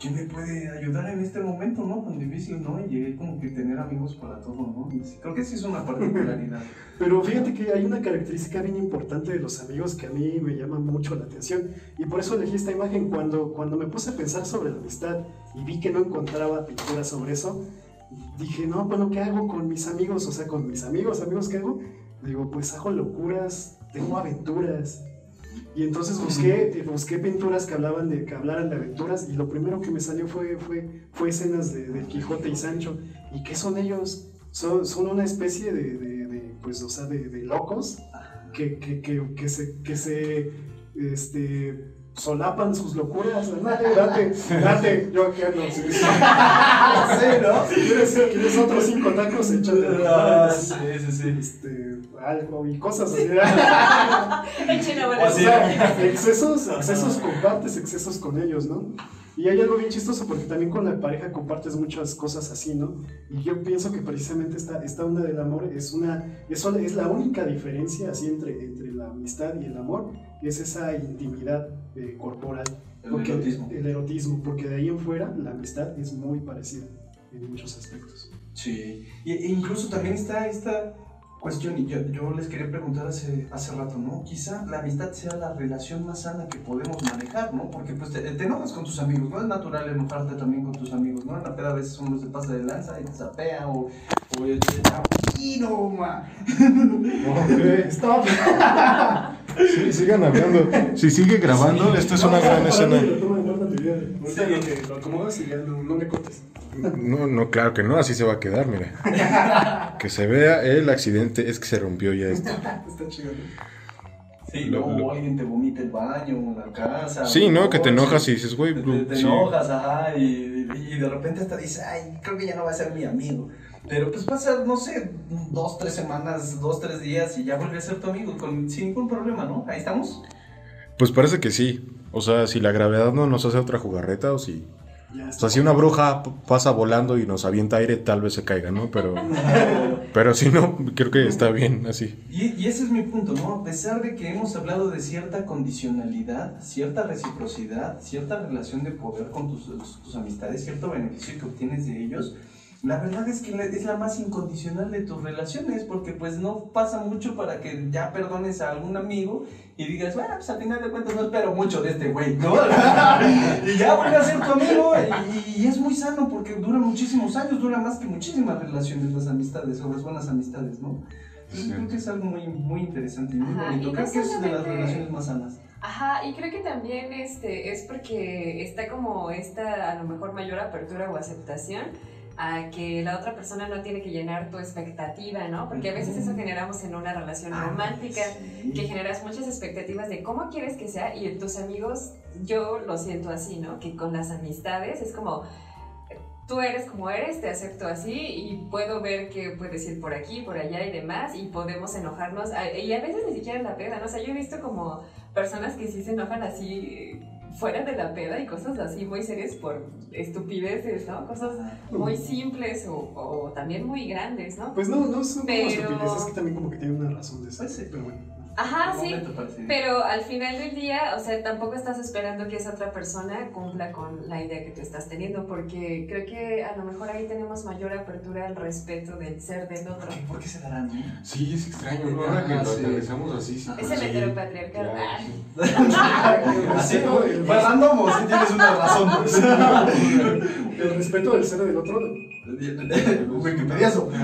¿quién me puede ayudar en este momento, no? Tan difícil, ¿no? Y llegué como que tener amigos para todo, ¿no? Creo que sí es una particularidad. Pero fíjate que hay una característica bien importante de los amigos que a mí me llama mucho la atención y por eso elegí esta imagen cuando, cuando me puse a pensar sobre la amistad y vi que no encontraba pintura sobre eso, dije, no, bueno, ¿qué hago con mis amigos? O sea, con mis amigos, amigos, ¿qué hago? Digo, pues hago locuras, tengo aventuras. Y entonces busqué, eh, busqué pinturas que hablaban de, que hablaran de aventuras y lo primero que me salió fue, fue, fue escenas de, de Quijote y Sancho. ¿Y qué son ellos? Son, son una especie de, de- de, pues, o sea, de, de locos que, que, que, que se, que se este, solapan sus locuras. Date, date, date. Yo aquí ando. Sí, sí. ¿no? ¿Quieres, quieres otros cinco tacos? Échate. Ah, sí, sí, sí. Este, algo y cosas así. Volar. O sea, excesos, excesos compartes, excesos con ellos, ¿no? Y hay algo bien chistoso porque también con la pareja compartes muchas cosas así, ¿no? Y yo pienso que precisamente esta, esta onda del amor es una, es, es la única diferencia así entre, entre la amistad y el amor, es esa intimidad eh, corporal. El Porque- erotismo. El erotismo, porque de ahí en fuera la amistad es muy parecida en muchos aspectos. Sí, y, e incluso también está esta cuestión, y yo, yo les quería preguntar hace, hace rato, ¿no? Quizá la amistad sea la relación más sana que podemos manejar, ¿no? Porque pues te, te enojas con tus amigos, ¿no? Es natural enojarte también con tus amigos, ¿no? En la peda a veces uno se pasa de lanza y te zapea o... o ¡Y no, ma! Stop. Sí, sigan hablando. Si sigue grabando, esto es una gran escena. Ahorita lo que lo acomodas y ya no, no me cortes. No, no, claro que no, así se va a quedar, mira. Que se vea el accidente, es que se rompió ya esto. Está chido. Sí, Lo- no, lo- o alguien te vomita el baño, la casa. Sí, ¿no? Que te enojas y dices, güey, Te, bro, te sí. enojas, ajá, y, y de repente hasta dices, ay, creo que ya no va a ser mi amigo. Pero pues pasa, no sé, dos, tres semanas, dos, tres días y ya vuelve a ser tu amigo con, sin ningún problema, ¿no? Ahí estamos. Pues parece que sí. O sea, si la gravedad no nos hace otra jugarreta o si... O sea, si una bruja pasa volando y nos avienta aire, tal vez se caiga, ¿no? Pero, pero si no, creo que está bien así. Y, y ese es mi punto, ¿no? A pesar de que hemos hablado de cierta condicionalidad, cierta reciprocidad, cierta relación de poder con tus amistades, cierto beneficio que obtienes de ellos, la verdad es que es la más incondicional de tus relaciones, porque pues no pasa mucho para que ya perdones a algún amigo y digas, bueno, pues al final de cuentas no espero mucho de este güey, ¿no? y ya vuelve a ser tu amigo y, y es muy sano porque dura muchísimos años, dura más que muchísimas relaciones las amistades o las buenas amistades, ¿no? Yo creo que es algo muy, muy interesante y muy Ajá, bonito. y no Creo que es de las relaciones más sanas. Ajá, y creo que también este, es porque está como esta a lo mejor mayor apertura o aceptación a que la otra persona no tiene que llenar tu expectativa, ¿no? Porque a veces eso generamos en una relación Ah, romántica, sí. que generas muchas expectativas de cómo quieres que sea y en tus amigos, yo lo siento así, ¿no? Que con las amistades es como, tú eres como eres, te acepto así y puedo ver que puedes ir por aquí, por allá y demás y podemos enojarnos a- y a veces ni siquiera en la peda, ¿no? O sea, yo he visto como personas que sí se enojan así fuera de la peda y cosas así muy serias por estupideces, ¿no? Cosas muy simples o, o también muy grandes, ¿no? Pues no, no son como Pero- estupideces, es que también como que tiene una razón de ser. Pues sí. Pero bueno. Ajá, sí. Pero al final del día, o sea, tampoco estás esperando que esa otra persona cumpla con la idea que tú estás teniendo, porque creo que a lo mejor ahí tenemos mayor apertura al respeto del ser del otro. ¿Qué? ¿Por qué se darán? no? Sí, es extraño, ¿no? Ahora que lo aterrizamos así. sí, Es el sí. Ah. Así, ¿no? ¿Fue random o si tienes una razón? El respeto del ser del otro. Wikipediazo.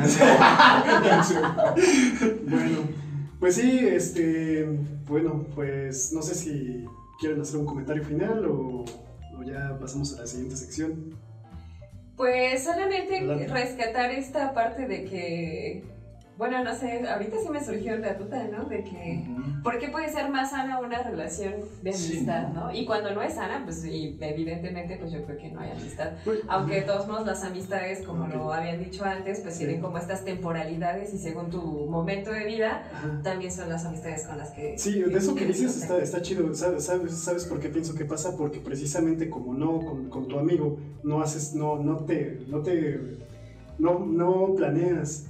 Bueno, pues sí, este. Bueno, pues no sé si quieren hacer un comentario final o, o ya pasamos a la siguiente sección. Pues solamente Adelante. rescatar esta parte de que, bueno, no sé, ahorita sí me surgió la duda, ¿no? De que, ¿por qué puede ser más sana una relación de Sí, amistad, ¿no? ¿no? Y cuando no es sana, pues y evidentemente, pues yo creo que no hay amistad. Pues, Aunque de todos modos las amistades, como Ok. lo habían dicho antes, pues Sí. tienen como estas temporalidades y según tu momento de vida, Ajá. también son las amistades con las que... Sí, de eso que dices está, está está chido. ¿Sabes, sabes, ¿Sabes por qué pienso que pasa? Porque precisamente como no con, con tu amigo no haces, no, no te, no te, no, no planeas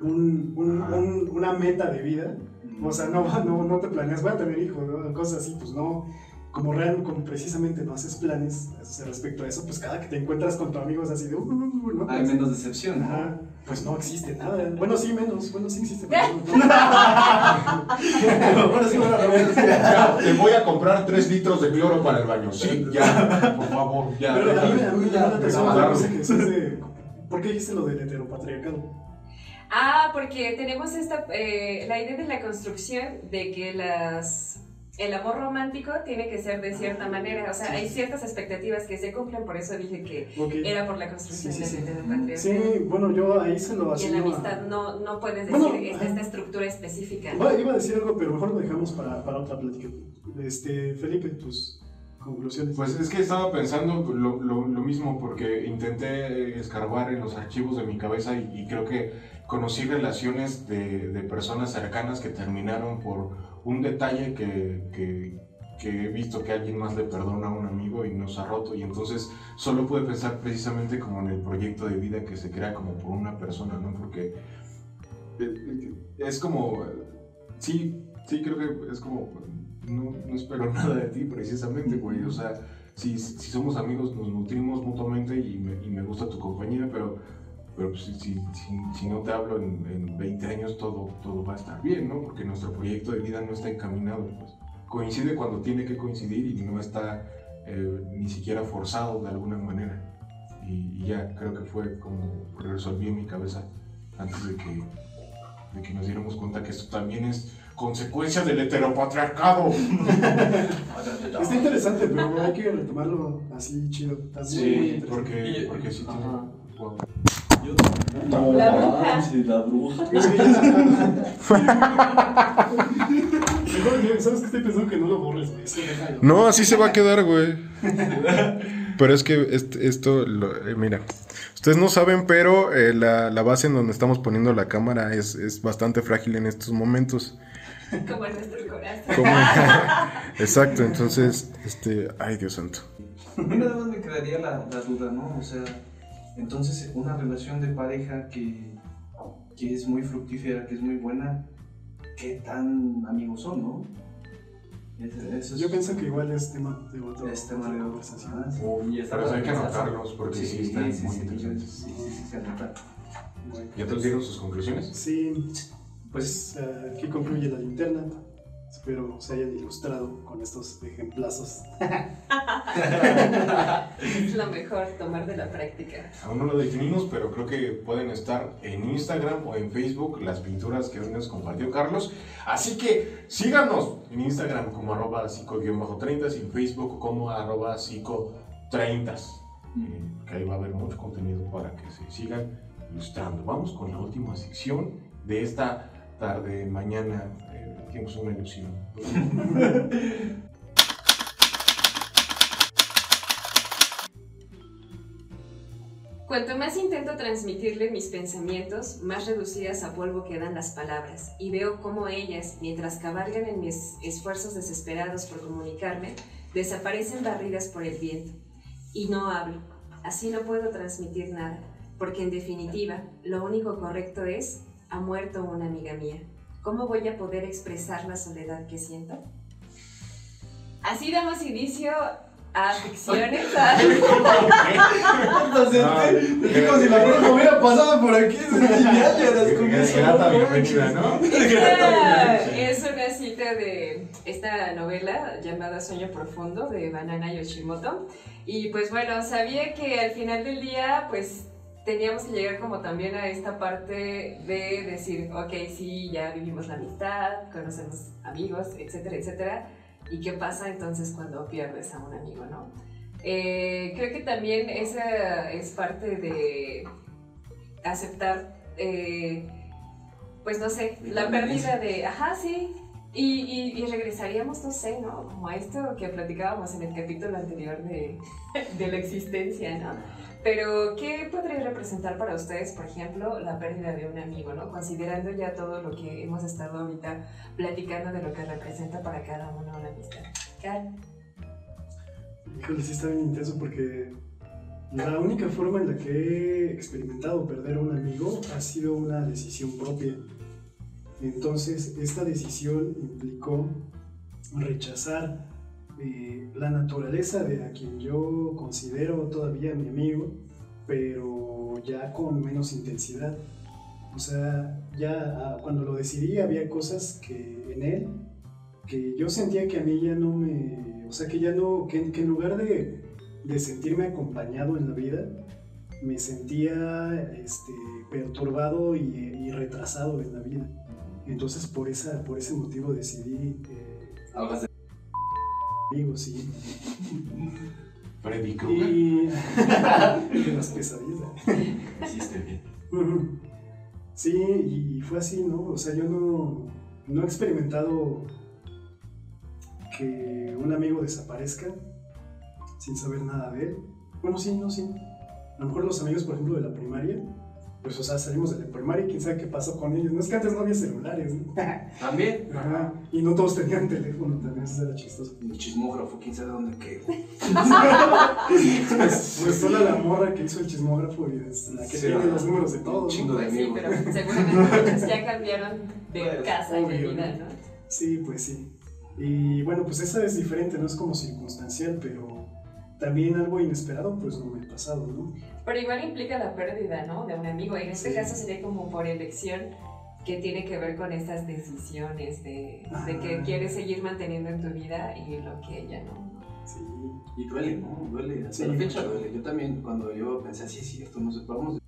un, un- un- una meta de vida. O sea, no, no, no te planeas, voy a tener hijos, ¿no? cosas así, pues no. Como real, como precisamente no haces planes o sea, respecto a eso, pues cada que te encuentras con tu amigo es así de, uh, uh, uh, ¿no? Hay menos decepción, ¿no? Ajá, pues no existe nada. Bueno, sí, menos. Bueno, sí existe. pero no- Bueno, sí, bueno, Ya, te voy a comprar 3 litros de cloro para el baño. Sí, ya, por favor, ya. Pero a mí, me- a mí me llama la atención de. ¿Por qué dijiste lo del heteropatriarcado? Ah, porque tenemos esta, eh, la idea de la construcción de que las el amor romántico tiene que ser de cierta manera, o sea, hay ciertas expectativas que se cumplen, por eso dije que era por la construcción Sí, sí, del sí. heteropatriarcado. Sí, bueno, yo ahí se lo Y en la amistad no, no puedes decir, Bueno, esta, esta estructura específica. Iba, iba a decir algo, pero mejor lo dejamos para, para otra plática. Este, Felipe, tus conclusiones. Pues es que estaba pensando lo, mismo porque intenté escarbar en los archivos de mi cabeza y, creo que conocí relaciones de, personas cercanas que terminaron por un detalle que, que- que he visto que alguien más le perdona a un amigo y nos ha roto y entonces solo pude pensar precisamente como en el proyecto de vida que se crea como por una persona, ¿no? Porque es como, sí, sí creo que es como, no, espero nada de ti precisamente, güey, o sea, si, somos amigos nos nutrimos mutuamente y me, gusta tu compañía, pero, pero pues, si, si, no te hablo en, en 20 años todo, todo va a estar bien, ¿no? Porque nuestro proyecto de vida no está encaminado, pues coincide cuando tiene que coincidir y no está eh, ni siquiera forzado de alguna manera. Y, ya creo que fue como resolví mi cabeza antes de que, de que nos diéramos cuenta que esto también es consecuencia del heteropatriarcado. Está interesante, pero hay que retomarlo así chido. Sí, porque, porque sí tiene... Ajá. wow. Yo No, La bruja. sí, la bruja. ¿sabes qué estoy pensando? Que no lo borres, güey. No, así se va a quedar, güey. Pero es que este- esto, lo- eh, mira, ustedes no saben, pero eh, la, la base en donde estamos poniendo la cámara es, es bastante frágil en estos momentos. Como en nuestro corazón. Como- Exacto, entonces, este, ay Dios santo. A mí nada más me quedaría la, la duda, ¿no? O sea, entonces una relación de pareja que, que es muy fructífera, que es muy buena, ¿qué tan amigos son, no? Es- eso es- Yo pienso que igual es tema de otro, es tema otra de conversación. Uy, Pero eso hay que anotarlos porque sí, están muy interesantes. Sí, sí, sí, se anota. Bueno, ¿Ya todos dieron sus conclusiones? Sí, Pues aquí concluye la linterna. Espero se hayan ilustrado con estos ejemplazos. Es lo mejor tomar de la práctica. Aún no lo definimos, pero creo que pueden estar en Instagram o en Facebook las pinturas que hoy nos compartió Carlos. Así que síganos en Instagram como arroba psico-30 y en Facebook como arroba psico30. Eh, que ahí va a haber mucho contenido para que se sigan ilustrando. Vamos con la última sección de esta tarde, mañana. Eh, el tiempo es una ilusión. Cuanto más intento transmitirle mis pensamientos, más reducidas a polvo quedan las palabras, y veo cómo ellas, mientras cabalgan en mis esfuerzos desesperados por comunicarme, desaparecen barridas por el viento. Y no hablo. Así no puedo transmitir nada, porque en definitiva, lo único correcto es, ha muerto una amiga mía. ¿Cómo voy a poder expresar la soledad que siento? Así damos inicio a ficciones. a- Entonces, es como si la bruja hubiera pasado por aquí. Grata bienvenida, ¿no? Es una cita de esta novela llamada Sueño Profundo de Banana Yoshimoto. Y pues bueno, sabía que al final del día pues teníamos que llegar como también a esta parte de decir, ok, sí, ya vivimos la amistad, conocemos amigos, etcétera, etcétera. ¿Y qué pasa entonces cuando pierdes a un amigo, no? Eh, creo que también esa es parte de aceptar, eh, pues no sé, la pérdida de, ajá, sí, y, y- y regresaríamos, no sé, ¿no? Como a esto que platicábamos en el capítulo anterior de, de la existencia, ¿no? Pero, ¿qué podría representar para ustedes, por ejemplo, la pérdida de un amigo, ¿no? Considerando ya todo lo que hemos estado ahorita platicando de lo que representa para cada uno una amistad. Car- Híjole, sí está bien intenso porque la única forma en la que he experimentado perder a un amigo ha sido una decisión propia. Entonces, esta decisión implicó rechazar eh, la naturaleza de a quien yo considero todavía mi amigo, pero ya con menos intensidad. O sea, ya ah, cuando lo decidí había cosas que en él que yo sentía que a mí ya no me, o sea, que ya no, que, que en lugar de, sentirme acompañado en la vida, me sentía este, perturbado y, y retrasado en la vida. Entonces por, esa, por ese motivo decidí... eh, Hablas de Digo, sí. Freddy Krueger. Y. de las pesadillas. Hiciste bien. Sí, y fue así, ¿no? O sea, yo no, no he experimentado que un amigo desaparezca sin saber nada de él. Bueno, sí, no, sí. A lo mejor los amigos, por ejemplo, de la primaria, pues, o sea, salimos de la primaria y quién sabe qué pasó con ellos. No es que antes no había celulares, ¿no? También. Ajá. Y no todos tenían teléfono, también eso era chistoso. El chismógrafo, quién sabe dónde quedó. Pues, pues sola la morra que hizo el chismógrafo y es la que Sí, tiene los números de todos. Chingo de Pues sí, amigos. pero seguramente ya cambiaron de Pues, casa y de vida, ¿no? ¿no? Sí, pues sí. Y bueno, pues esa es diferente, no es como circunstancial, pero también algo inesperado, pues no me ha pasado, ¿no? Pero igual implica la pérdida, ¿no? De un amigo. En este Sí. caso sería como por elección que tiene que ver con estas decisiones de, de que Ah. quieres seguir manteniendo en tu vida y lo que ella no. Sí. Y duele, ¿no? Duele. Hasta Sí, la fecha duele. Yo también, cuando yo pensé, sí, es cierto, nos separamos de...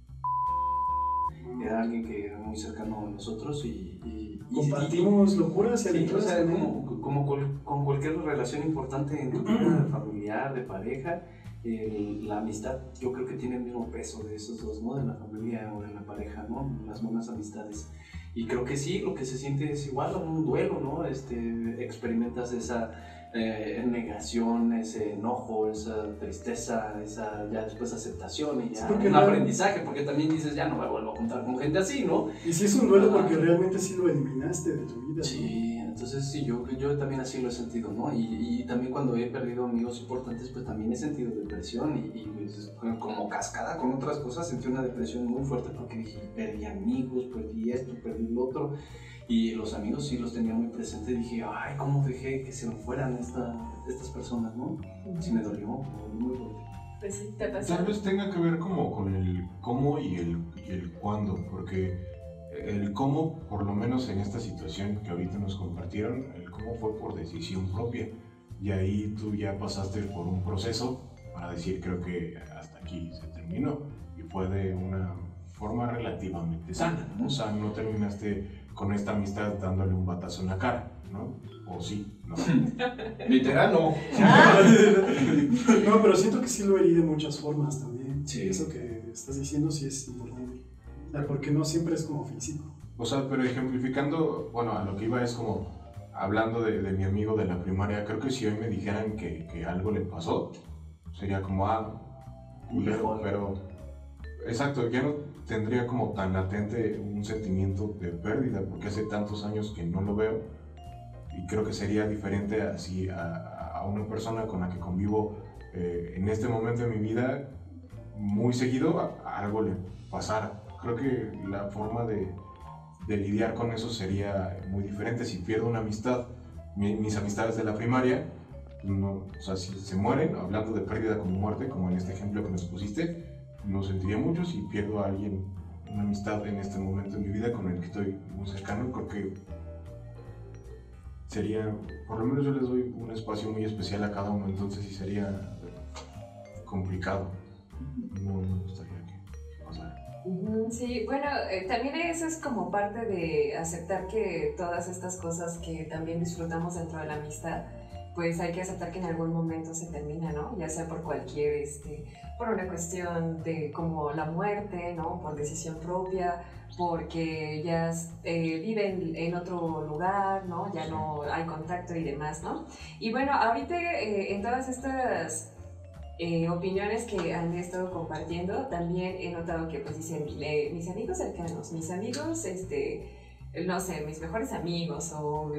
Era alguien que era muy cercano a nosotros y... y- y- Compartimos locuras y Sí, o aventuras. sea, como, como col- con cualquier relación importante en tu vida familiar, de pareja, el- la amistad, yo creo que tiene el mismo peso de esos dos, ¿no? De la familia o de la pareja, ¿no? Las buenas amistades. Y creo que sí, lo que se siente es igual a un duelo, ¿no? Este, experimentas esa eh, negación, ese enojo, esa tristeza, esa ya después aceptación y Sí, ya porque un aprendizaje, porque también dices, ya no me vuelvo a juntar con gente así, ¿no? Y sí es un duelo Ah. porque realmente sí lo eliminaste de tu vida. ¿no? Entonces sí, yo, yo también así lo he sentido, ¿no? Y, y también cuando he perdido amigos importantes, pues también he sentido depresión y, y, pues, como cascada con otras cosas, sentí una depresión muy fuerte porque dije, perdí amigos, perdí esto, perdí lo otro. Y los amigos sí los tenía muy presentes. Dije, ay, ¿cómo dejé que se me fueran esta- estas personas, no? Sí me dolió, me dolió muy fuerte. Pues sí, te pasó. Tal vez tenga que ver como con el cómo y el, y el cuándo, porque el cómo, por lo menos en esta situación que ahorita nos compartieron, el cómo fue por decisión propia. Y ahí tú ya pasaste por un proceso para decir, creo que hasta aquí se terminó. Y fue de una forma relativamente sana, ¿no? O sea, no terminaste con esta amistad dándole un batazo en la cara, ¿no? O sí, ¿no? Literal, no. No, pero siento que sí lo herí de muchas formas también. Sí. Eso que estás diciendo sí es importante. Porque no siempre es como físico. O sea, pero ejemplificando, bueno, a lo que iba es como hablando de, de mi amigo de la primaria, creo que si hoy me dijeran que, que algo le pasó, sería como, ah, culero, pero exacto, ya no tendría como tan latente un sentimiento de pérdida, porque hace tantos años que no lo veo, y creo que sería diferente así a, a una persona con la que convivo eh, en este momento de mi vida muy seguido, a- a algo le pasara. Creo que la forma de, lidiar con eso sería muy diferente. Si pierdo una amistad, mi- mis amistades de la primaria, o sea, si se mueren, hablando de pérdida como muerte, como en este ejemplo que nos pusiste, no sentiría mucho. Si pierdo a alguien, una amistad en este momento de mi vida con el que estoy muy cercano, creo que sería, por lo menos yo les doy un espacio muy especial a cada uno, entonces sí sería complicado. No me gustaría Sí, bueno, eh, también eso es como parte de aceptar que todas estas cosas que también disfrutamos dentro de la amistad, pues hay que aceptar que en algún momento se termina, ¿no? Ya sea por cualquier, este, por una cuestión de como la muerte, ¿no? Por decisión propia, porque ya eh, viven en otro lugar, ¿no? Ya no hay contacto y demás, ¿no? Y bueno, ahorita eh, en todas estas eh, opiniones que han estado compartiendo, también he notado que pues dicen eh, mis amigos cercanos, mis amigos, este, no sé, mis mejores amigos o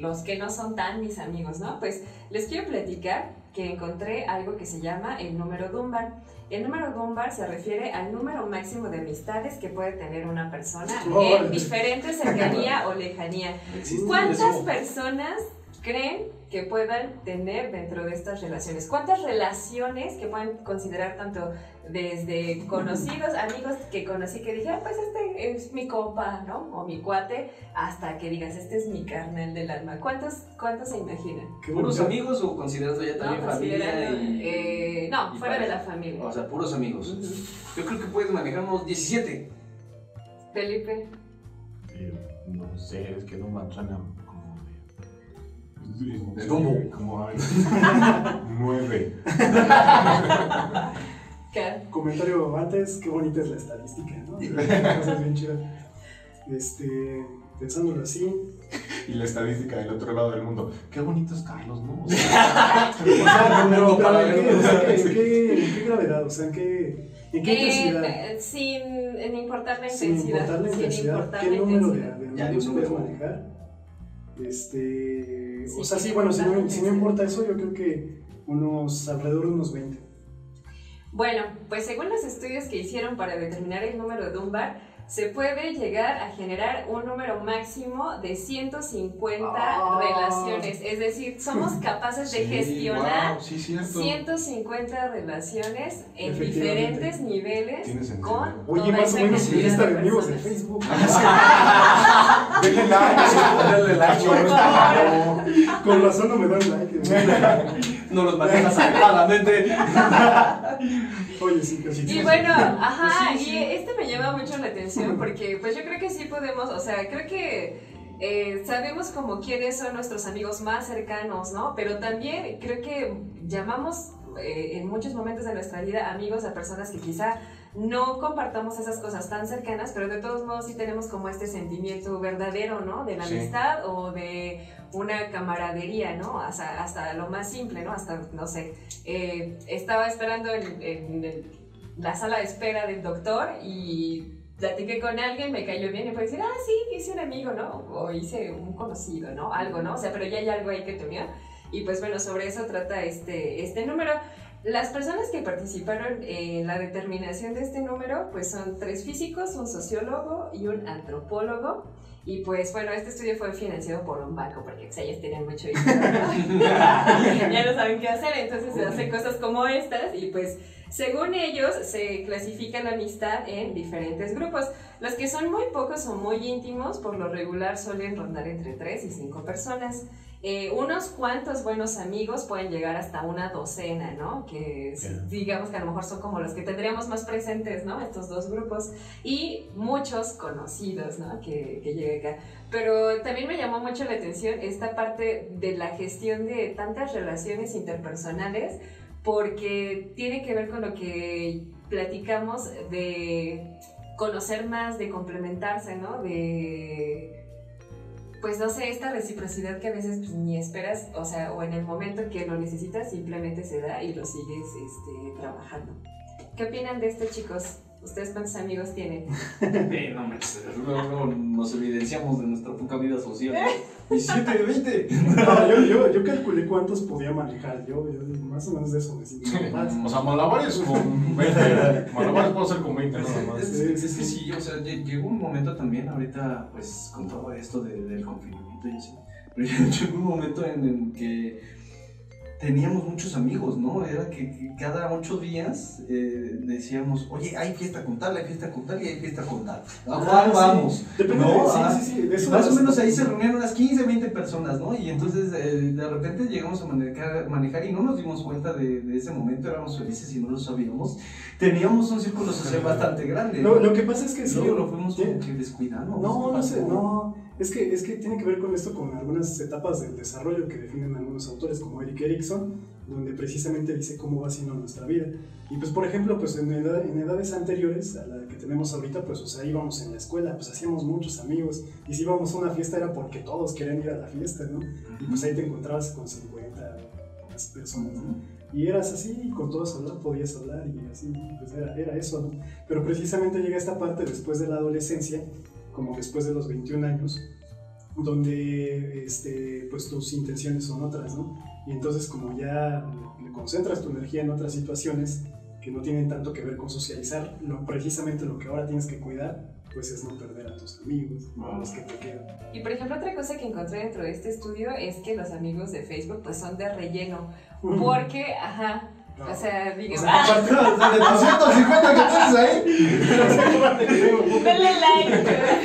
los que no son tan mis amigos, ¿no? Pues les quiero platicar que encontré algo que se llama el número Dunbar. El número Dunbar se refiere al número máximo de amistades que puede tener una persona en Órale. diferente cercanía o lejanía. ¿Existe ¿Cuántas personas creen que puedan tener dentro de estas relaciones? ¿Cuántas relaciones que pueden considerar tanto desde conocidos, amigos que conocí que dije, "Ah, pues este es mi compa, ¿no? O mi cuate, hasta que digas, este es mi carnal del alma. ¿Cuántos, cuántos se imaginan? ¿Puros amigos o considerando ya también ¿No? familia? Y, eh, no, y fuera de la familia. O sea, puros amigos. Yo creo que puedes manejar unos 17. Felipe, Eh, no sé, es que no como de ay, nueve. ¿Qué? Comentario antes, qué bonita es la estadística, ¿no? Cosas bien chidas. Este, pensándolo así, Y la estadística del otro lado del mundo. Qué bonito es Carlos, ¿no? O sea, O sea, pero, mundo pero para ¿en, qué, verlo. o sea, ¿en, qué, en qué gravedad? O sea, ¿en qué, en qué intensidad? Eh, sin importar la Sin intensidad. importar la sin intensidad, importar ¿qué la número de, intensidad. de manejar? Este, Sí, o sea, sí, bueno, si no, si no importa eso, yo creo que unos, alrededor de unos 20. Bueno, pues según los estudios que hicieron para determinar el número de un bar, se puede llegar a generar un número máximo de 150 Ah. relaciones. Es decir, somos capaces de sí, gestionar wow, sí, cierto. 150 relaciones en diferentes niveles con Oye, toda más o menos mi lista de amigos de. Facebook. Denle like. Dale like, Por favor. Con razón no me dan like. No los manejas adecuadamente. Oye, sí, casi. Y bueno, ajá, Sí, sí. y este me llama mucho la atención porque pues yo creo que sí podemos, o sea, creo que eh, sabemos como quiénes son nuestros amigos más cercanos, ¿no? Pero también creo que llamamos eh, en muchos momentos de nuestra vida amigos a personas que quizá no compartamos esas cosas tan cercanas, pero de todos modos sí tenemos como este sentimiento verdadero, ¿no? De la Sí. amistad o de una camaradería, ¿no? Hasta, hasta lo más simple, ¿no? Hasta, no sé, eh, estaba esperando en, en la sala de espera del doctor y platiqué con alguien, me cayó bien y puede decir, ah, sí, hice un amigo, ¿no? O hice un conocido, ¿no? Algo, ¿no? O sea, pero ya hay algo ahí que te unió. Y pues bueno, sobre eso trata este, este número. Las personas que participaron en la determinación de este número, pues son tres físicos, un sociólogo y un antropólogo. Y pues bueno, este estudio fue financiado por un banco, porque pues, ellos tienen mucho dinero, ¿no? ya no saben qué hacer, entonces se hacen cosas como estas y pues según ellos se clasifica la amistad en diferentes grupos. Los que son muy pocos o muy íntimos, por lo regular suelen rondar entre 3 y 5 personas. Eh, unos cuantos buenos amigos pueden llegar hasta una docena, ¿no? Que digamos que a lo mejor son como los que tendríamos más presentes, ¿no? Estos dos grupos. Y muchos conocidos, ¿no? Que, que acá. Pero también me llamó mucho la atención esta parte de la gestión de tantas relaciones interpersonales, porque tiene que ver con lo que platicamos de conocer más, de complementarse, ¿no? De pues no sé, esta reciprocidad que a veces pues, ni esperas, o sea, o en el momento que lo necesitas simplemente se da y lo sigues este, trabajando. ¿Qué opinan de esto, chicos? ¿Ustedes cuántos amigos tienen? Eh, no manches, luego nos evidenciamos de nuestra poca vida social. 17 de 20. No, yo, yo, yo calculé cuántos podía manejar. Yo, yo más o menos de eso me siento capaz. O sea, malabares con 20. Malabares puedo hacer con 20 nada más. Es, es- es que sí, o sea, lle- llegó un momento también, ahorita, pues, con todo esto de- del confinamiento y así, pero llegó un momento en el que teníamos muchos amigos, ¿no? Era que, que cada ocho días eh, decíamos, oye, hay fiesta con tal, hay fiesta con tal y hay fiesta con tal. ¿A Ah, sí. vamos? Depende No, de, ah, sí, sí, sí. Más o menos ahí se reunían unas 15, 20 personas, ¿no? Y entonces eh, de repente llegamos a manejar, manejar y no nos dimos cuenta de, de ese momento, éramos felices y no lo sabíamos. Teníamos un círculo social bastante grande. Lo, ¿no? lo que pasa es que sí. Luego lo fuimos como que descuidando. No, no sé, no. Es que, es que tiene que ver con esto, con algunas etapas del desarrollo que definen algunos autores, como Eric Erickson, donde precisamente dice cómo va siendo nuestra vida. Y pues, por ejemplo, pues en, edad- en edades anteriores a la que tenemos ahorita, pues, o sea, íbamos en la escuela, pues hacíamos muchos amigos, y si íbamos a una fiesta era porque todos querían ir a la fiesta, ¿no? Y pues ahí te encontrabas con 50 más personas, ¿no? Y eras así, y con todos hablar, podías hablar, y así, pues era eso, ¿no? Pero precisamente llega esta parte después de la adolescencia, como después de los 21 años, donde este, pues tus intenciones son otras, ¿no? Y entonces como ya le concentras tu energía en otras situaciones que no tienen tanto que ver con socializar, lo, precisamente lo que ahora tienes que cuidar, pues es no perder a tus amigos, a los que te quedan. Y por ejemplo, otra cosa que encontré dentro de este estudio es que los amigos de Facebook pues son de relleno. Porque, ajá, O sea, O digamos. sea, ¡Ah! de 250 que tienes ahí. Denle like.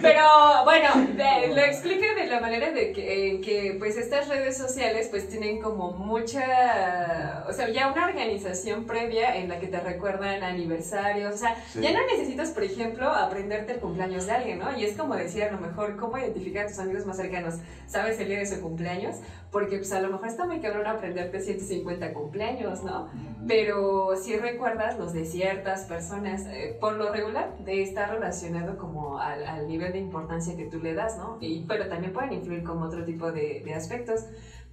Pero bueno, de- lo explica de la manera de que, en que pues estas redes sociales pues tienen como mucha, o sea, ya una organización previa en la que te recuerdan aniversarios, o sea, ya no necesitas, por ejemplo, aprenderte el cumpleaños de alguien, ¿no? Y es como decir, a lo mejor, cómo identificar a tus amigos más cercanos, ¿sabes el día de su cumpleaños? Porque pues a lo mejor está muy cabrón aprenderte 150 cumpleaños, ¿no? pero sí recuerdas los de ciertas personas. eh, por lo regular, de estar relacionado como al, al nivel de importancia que tú le das, ¿no? Y, pero también pueden influir como otro tipo de, de aspectos.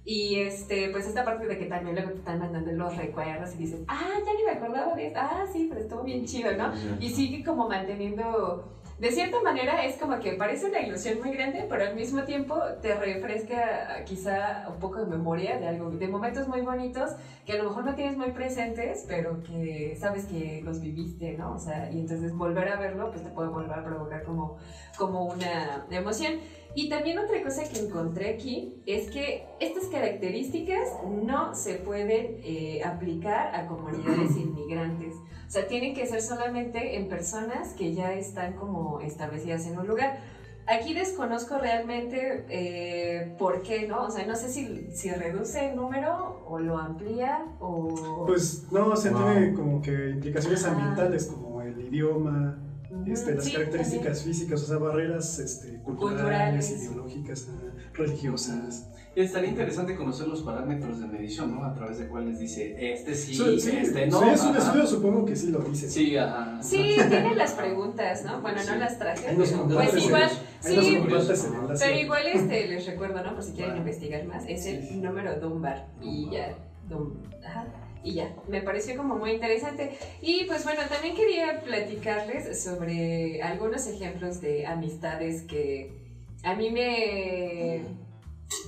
Y este, pues esta parte de que también luego te están mandando los recuerdos y dices, ah, ya ni me acordaba de esto, ah, sí, pero estuvo bien chido, ¿no? Y sigue como manteniendo, de cierta manera es como que parece una ilusión muy grande, pero al mismo tiempo te refresca quizá un poco de memoria de algo, de momentos muy bonitos que a lo mejor no tienes muy presentes, pero que sabes que los viviste, ¿no? O sea, y entonces volver a verlo, pues te puede volver a provocar como, como una emoción. Y también otra cosa que encontré aquí es que estas características no se pueden eh, aplicar a comunidades inmigrantes. O sea, tienen que ser solamente en personas que ya están como establecidas en un lugar. Aquí desconozco realmente eh, por qué, ¿no? O sea, no sé si, si reduce el número o lo amplía o... Pues no, o sea, Wow. tiene como que implicaciones ambientales como el idioma, este, las sí, características físicas, o sea, barreras este, culturales, Culturales. ideológicas, religiosas. Y estaría interesante conocer los parámetros de medición, ¿no? A través de cuales dice, este sí, Su- sí, este no. sí, es un ajá. estudio, supongo que sí lo dice. Sí, ajá. Sí, tiene las preguntas, ¿no? Bueno, no las traje, pero pues igual, sí, pero igual este, les recuerdo, ¿no? Por si quieren Vale. investigar más, es el Sí. número Dunbar y ya, Dum, ajá, y ya, me pareció como muy interesante. Y pues bueno, también quería platicarles sobre algunos ejemplos de amistades que a mí me,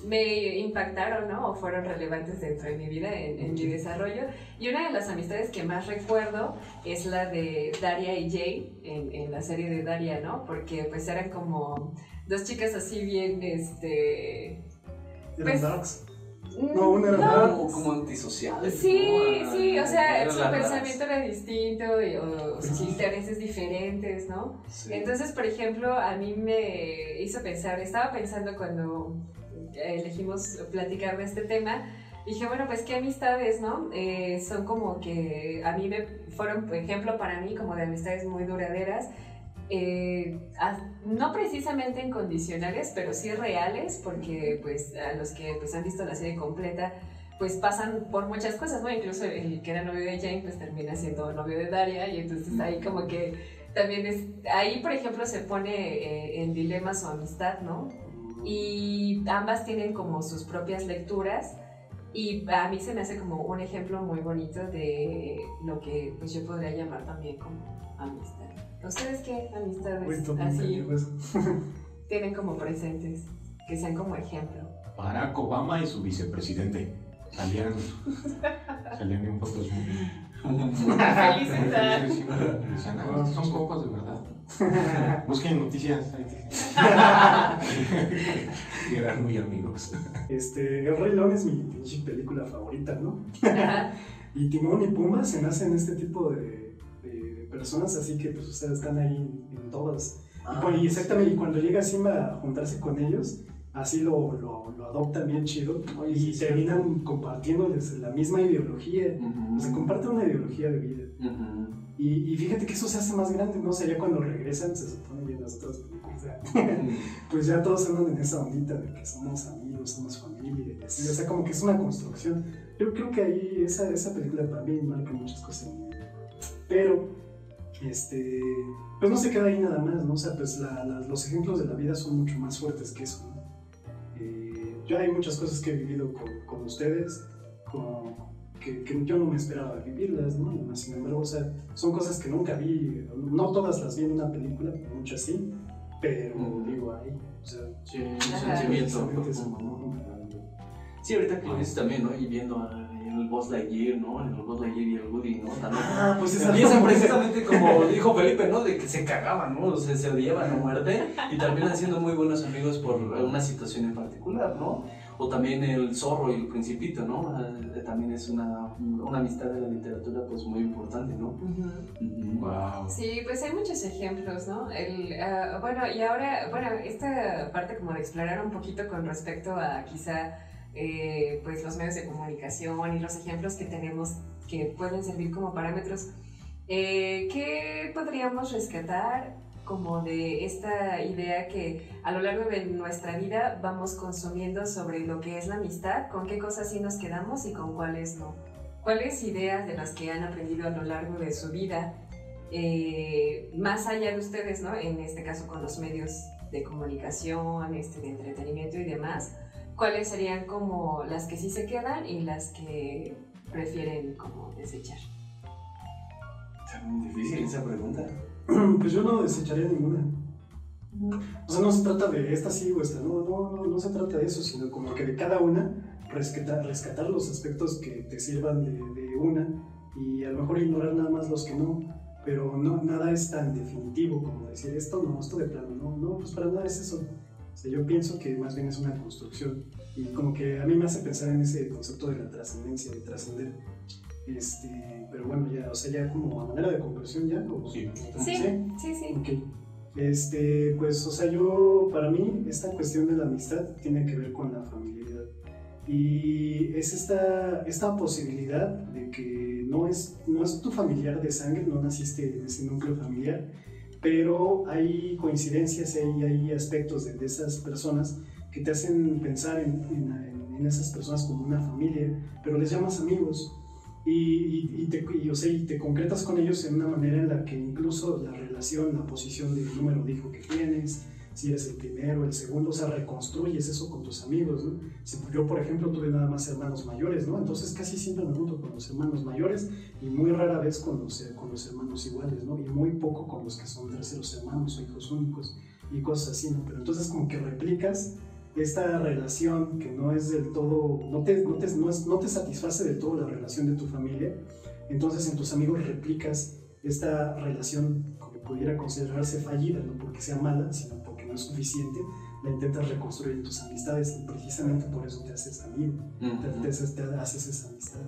me impactaron, ¿no? O fueron relevantes dentro de mi vida, en, en mi desarrollo. Y una de las amistades que más recuerdo es la de Daria y Jay en, en la serie de Daria, ¿no? Porque pues eran como dos chicas así bien, este... ¿Eran pues, darks? No, una era no. Como, como antisociales. Sí, ¿no? sí, o sea, su pensamiento era distinto y, o sus intereses diferentes, ¿no? Sí. Entonces, por ejemplo, a mí me hizo pensar, estaba pensando cuando elegimos platicar de este tema, dije, bueno, pues qué amistades, ¿no? Eh, son como que a mí me fueron, por ejemplo, para mí como de amistades muy duraderas. Eh, no precisamente incondicionales, pero sí reales, porque pues a los que pues, han visto la serie completa, pues pasan por muchas cosas, ¿no? Incluso el que era novio de Jane, pues termina siendo novio de Daria, y entonces ahí como que también es, ahí por ejemplo se pone eh, en dilema su amistad, ¿no? Y ambas tienen como sus propias lecturas, y a mí se me hace como un ejemplo muy bonito de lo que pues yo podría llamar también como amistad. ¿Ustedes qué amistades así tienen como presentes? Que sean como ejemplo. Barack Obama y su vicepresidente. Salían, salían en fotos muy... "Ah, estos son compas de verdad. Busquen noticias. Y eran muy amigos. Este, El Rey León es mi pinche película favorita, ¿no? Y Timón y Pumba se me hacen este tipo de personas así que pues ustedes están ahí en todas. Y, cu- y exactamente, y cuando llega Simba a juntarse con ellos, así lo, lo, lo adoptan bien chido Oye, y sí, terminan compartiéndoles la misma ideología. Ujú. O sea, comparten una ideología de vida. Ujú. Y, y fíjate que eso se hace más grande, ¿no? O sea, ya cuando regresan, se supone bien las otras películas, ya, pues ya todos andan en esa ondita de que somos amigos, somos familia y así. O sea, como que es una construcción. Yo creo que ahí esa, esa película para mí marca muchas cosas en mi vida. Pero, este, pues no se queda ahí nada más, ¿no? O sea, pues la- la- los ejemplos de la vida son mucho más fuertes que eso, ¿no? Eh, yo hay muchas cosas que he vivido con, con ustedes, con, que, que yo no me esperaba vivirlas, ¿no? Sin embargo, o sea, son cosas que nunca vi, no todas las vi en una película, muchas sí, pero Ujú. digo ahí, o sea, Sí, un sentimiento. Sí, ahorita que lo dices también, ¿no? Y viendo a- Buzz Lightyear, ¿no? En el Buzz Lightyear y el Woody, ¿no? También. Ah, pues esa Empiezan precisamente como dijo Felipe, ¿no? De que se cagaban, ¿no? O sea, se odiaban a muerte y terminan siendo muy buenos amigos por una situación en particular, ¿no? O también el zorro y el principito, ¿no? Eh, también es una, una amistad de la literatura pues muy importante, ¿no? Wow. Sí, pues hay muchos ejemplos, ¿no? El, ah, bueno, y ahora, bueno, esta parte como de explorar un poquito con respecto a quizá eh, pues los medios de comunicación y los ejemplos que tenemos que pueden servir como parámetros. Eh, ¿Qué podríamos rescatar como de esta idea que a lo largo de nuestra vida vamos consumiendo sobre lo que es la amistad, con qué cosas sí nos quedamos y con cuáles no? ¿Cuáles ideas de las que han aprendido a lo largo de su vida eh, más allá de ustedes, ¿no? En este caso con los medios de comunicación, este, de entretenimiento y demás, ¿cuáles serían como las que sí se quedan y las que prefieren como desechar? Está muy difícil esa pregunta. Pues yo no desecharía ninguna. O sea, no se trata de esta sí o esta, no, no, no, no se trata de eso, sino como que de cada una rescatar, rescatar los aspectos que te sirvan de, de una y a lo mejor ignorar nada más los que no, pero no, nada es tan definitivo como decir esto no, esto de plano, no, no, pues para nada es eso. O sea, yo pienso que más bien es una construcción y como que a mí me hace pensar en ese concepto de la trascendencia, de trascender. Este, pero bueno, ya, o sea, ya como a manera de conclusión ya, o, Sí. Sí, sí, sí. Ok. Este, pues, o sea, yo, para mí, esta cuestión de la amistad tiene que ver con la familiaridad. Y es esta, esta posibilidad de que no es, no es tu familiar de sangre, no naciste en ese núcleo familiar, pero hay coincidencias, hay, hay aspectos de, de esas personas que te hacen pensar en, en- en esas personas como una familia, pero les llamas amigos y, y- y te, y, o sea, te concretas con ellos en una manera en la que incluso la relación, la posición del número de hijo que tienes, si eres el primero, el segundo, o sea, reconstruyes eso con tus amigos, ¿no? Si- yo, por ejemplo, tuve nada más hermanos mayores, ¿no? Entonces casi siempre me junto con los hermanos mayores y muy rara vez con los, eh, con los hermanos iguales, ¿no? Y muy poco con los que son terceros hermanos o hijos únicos y cosas así, ¿no? Pero entonces como que replicas esta relación que no es del todo, no te, no te, no es- no te satisface del todo la relación de tu familia, entonces en tus amigos replicas esta relación que pudiera considerarse fallida, no porque sea mala, sino no es suficiente, la intentas reconstruir en tus amistades y precisamente por eso te haces amigo, te, te haces, te haces esa amistad.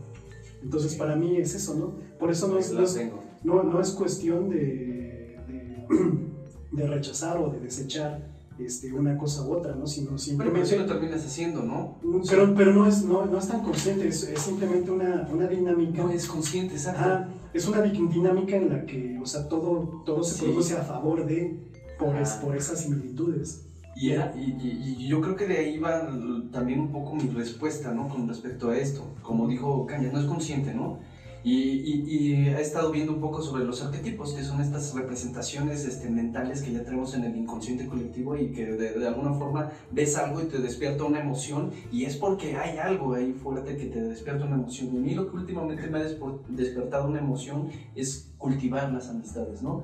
Entonces para mí es eso, ¿no? Por eso no es, no es, no, no es cuestión de, de, de rechazar o de desechar este, una cosa u otra, ¿no? Sino Pero simplemente... pues sí lo terminas haciendo, ¿no? Pero, pero no, es, no, no es tan consciente, es, es simplemente una, una dinámica. No es consciente, exacto. Ajá, es una di- dinámica en la que, o sea, todo, todo se Sí. produce a favor de, por, es- por esas similitudes. Y, era, y, y- y yo creo que de ahí va también un poco mi respuesta, ¿no? Con respecto a esto. Como dijo Caña, no es consciente, ¿no? Y, he estado viendo un poco sobre los arquetipos, que son estas representaciones este, mentales que ya tenemos en el inconsciente colectivo y que de, de alguna forma ves algo y te despierta una emoción y es porque hay algo ahí fuerte que te despierta una emoción. Y a mí lo que últimamente me ha despertado una emoción es cultivar las amistades, ¿no?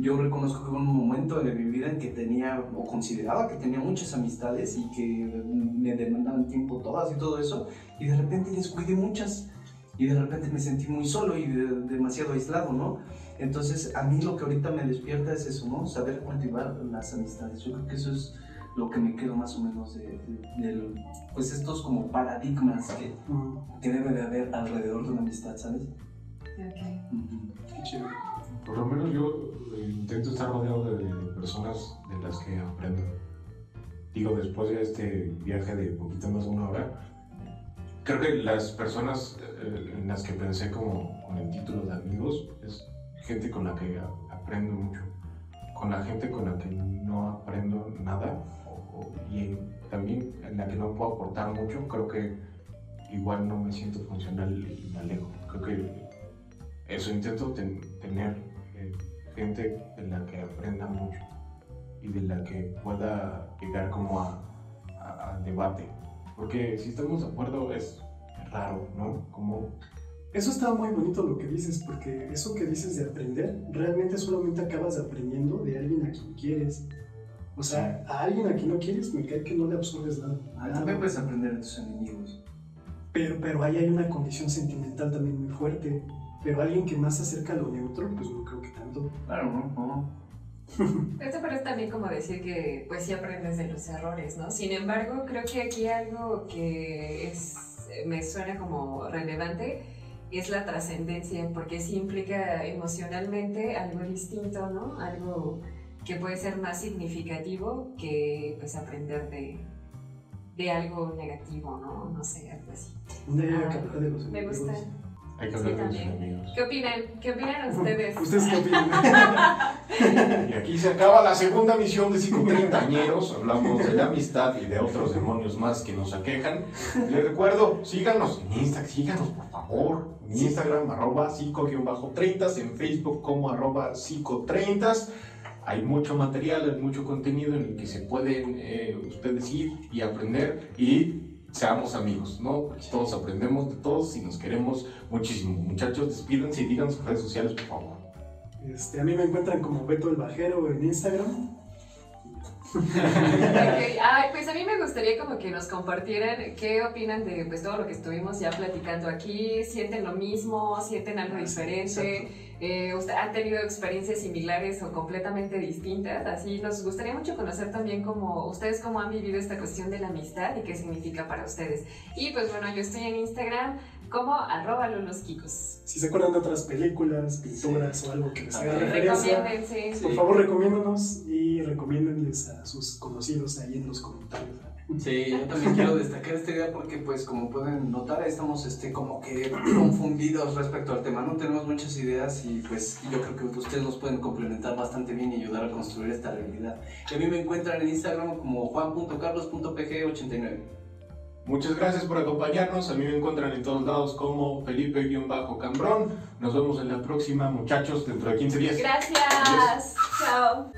Yo reconozco que hubo un momento de mi vida en que tenía, o consideraba que tenía muchas amistades y que me demandaban tiempo todas y todo eso, y de repente descuidé muchas, y de repente me sentí muy solo y de- demasiado aislado, ¿no? Entonces, a mí lo que ahorita me despierta es eso, ¿no? Saber cultivar las amistades. Yo creo que eso es lo que me quedo más o menos de, de- del- pues estos como paradigmas que, Mm, que debe de haber alrededor de una amistad, ¿sabes? Ok. Ujú. qué chévere. Por lo menos yo eh, intento estar rodeado de, personas de las que aprendo. Digo, después de este viaje de poquito más de una hora, creo que las personas eh, en las que pensé como con el título de amigos es gente con la que aprendo mucho. Con la gente con la que no aprendo nada o- y también en la que no puedo aportar mucho, creo que igual no me siento funcional y me alejo. Creo que eso intento ten- tener gente de la que aprenda mucho y de la que pueda llegar como a, a- a debate. Porque si estamos de acuerdo es raro, ¿no? Como Eso está muy bonito lo que dices, porque eso que dices de aprender, realmente solamente acabas aprendiendo de alguien a quien quieres. O sea, a alguien a quien no quieres, me cae que no le absorbes nada. Ah, Nada. también puedes aprender de tus enemigos. Pero, pero ahí hay una condición sentimental también muy fuerte. Pero alguien que más se acerca a lo neutro, pues no creo tanto. Claro, ¿no? No. Esto parece también como decir que pues sí aprendes de los errores, ¿no? Sin embargo, creo que aquí algo que es, me suena como relevante es la trascendencia, porque sí implica emocionalmente algo distinto, ¿no? Algo que puede ser más significativo que pues aprender de, de algo negativo, ¿no? No sé, algo así. Ah, Me gusta. Hay que Sí, hablar de los también. enemigos. ¿Qué opinan? ¿Qué opinan ustedes? ¿Ustedes qué opinan? Y aquí se acaba la segunda misión de Psicotreintañeros. Hablamos de la amistad y de otros demonios más que nos aquejan. Les recuerdo, síganos en Instagram, síganos por favor. En Instagram, arroba psico-30, en Facebook como arroba psico30. Hay mucho material, hay mucho contenido en el que se pueden eh, ustedes ir y aprender y seamos amigos, ¿no? Porque todos aprendemos de todos y nos queremos muchísimo. Muchachos, despídense y digan sus redes sociales, por favor. Este, a mí me encuentran como Beto el Bajero en Instagram. Ay, pues a mí me gustaría como que nos compartieran qué opinan de pues, todo lo que estuvimos ya platicando aquí. ¿Sienten lo mismo? ¿Sienten algo diferente? Eh, ¿usted- ¿Han tenido experiencias similares o completamente distintas? Así nos gustaría mucho conocer también cómo ustedes cómo han vivido esta cuestión de la amistad y qué significa para ustedes. Y pues bueno, yo estoy en Instagram como arroba loloskikos. Si se acuerdan de otras películas, pinturas o algo que les haga referencia, Recomiéndense. por favor recomiéndonos y recomiéndenles a sus conocidos ahí en los comentarios. Sí, yo también quiero destacar esta idea porque, pues, como pueden notar, estamos este, como que confundidos respecto al tema. No tenemos muchas ideas y, pues, yo creo que ustedes nos pueden complementar bastante bien y ayudar a construir esta realidad. Y a mí me encuentran en Instagram como juan.carlos.pg89. Muchas gracias por acompañarnos. A mí me encuentran en todos lados como Felipe-Cambrón. Nos vemos en la próxima, muchachos, dentro de 15 días. Gracias. Chao.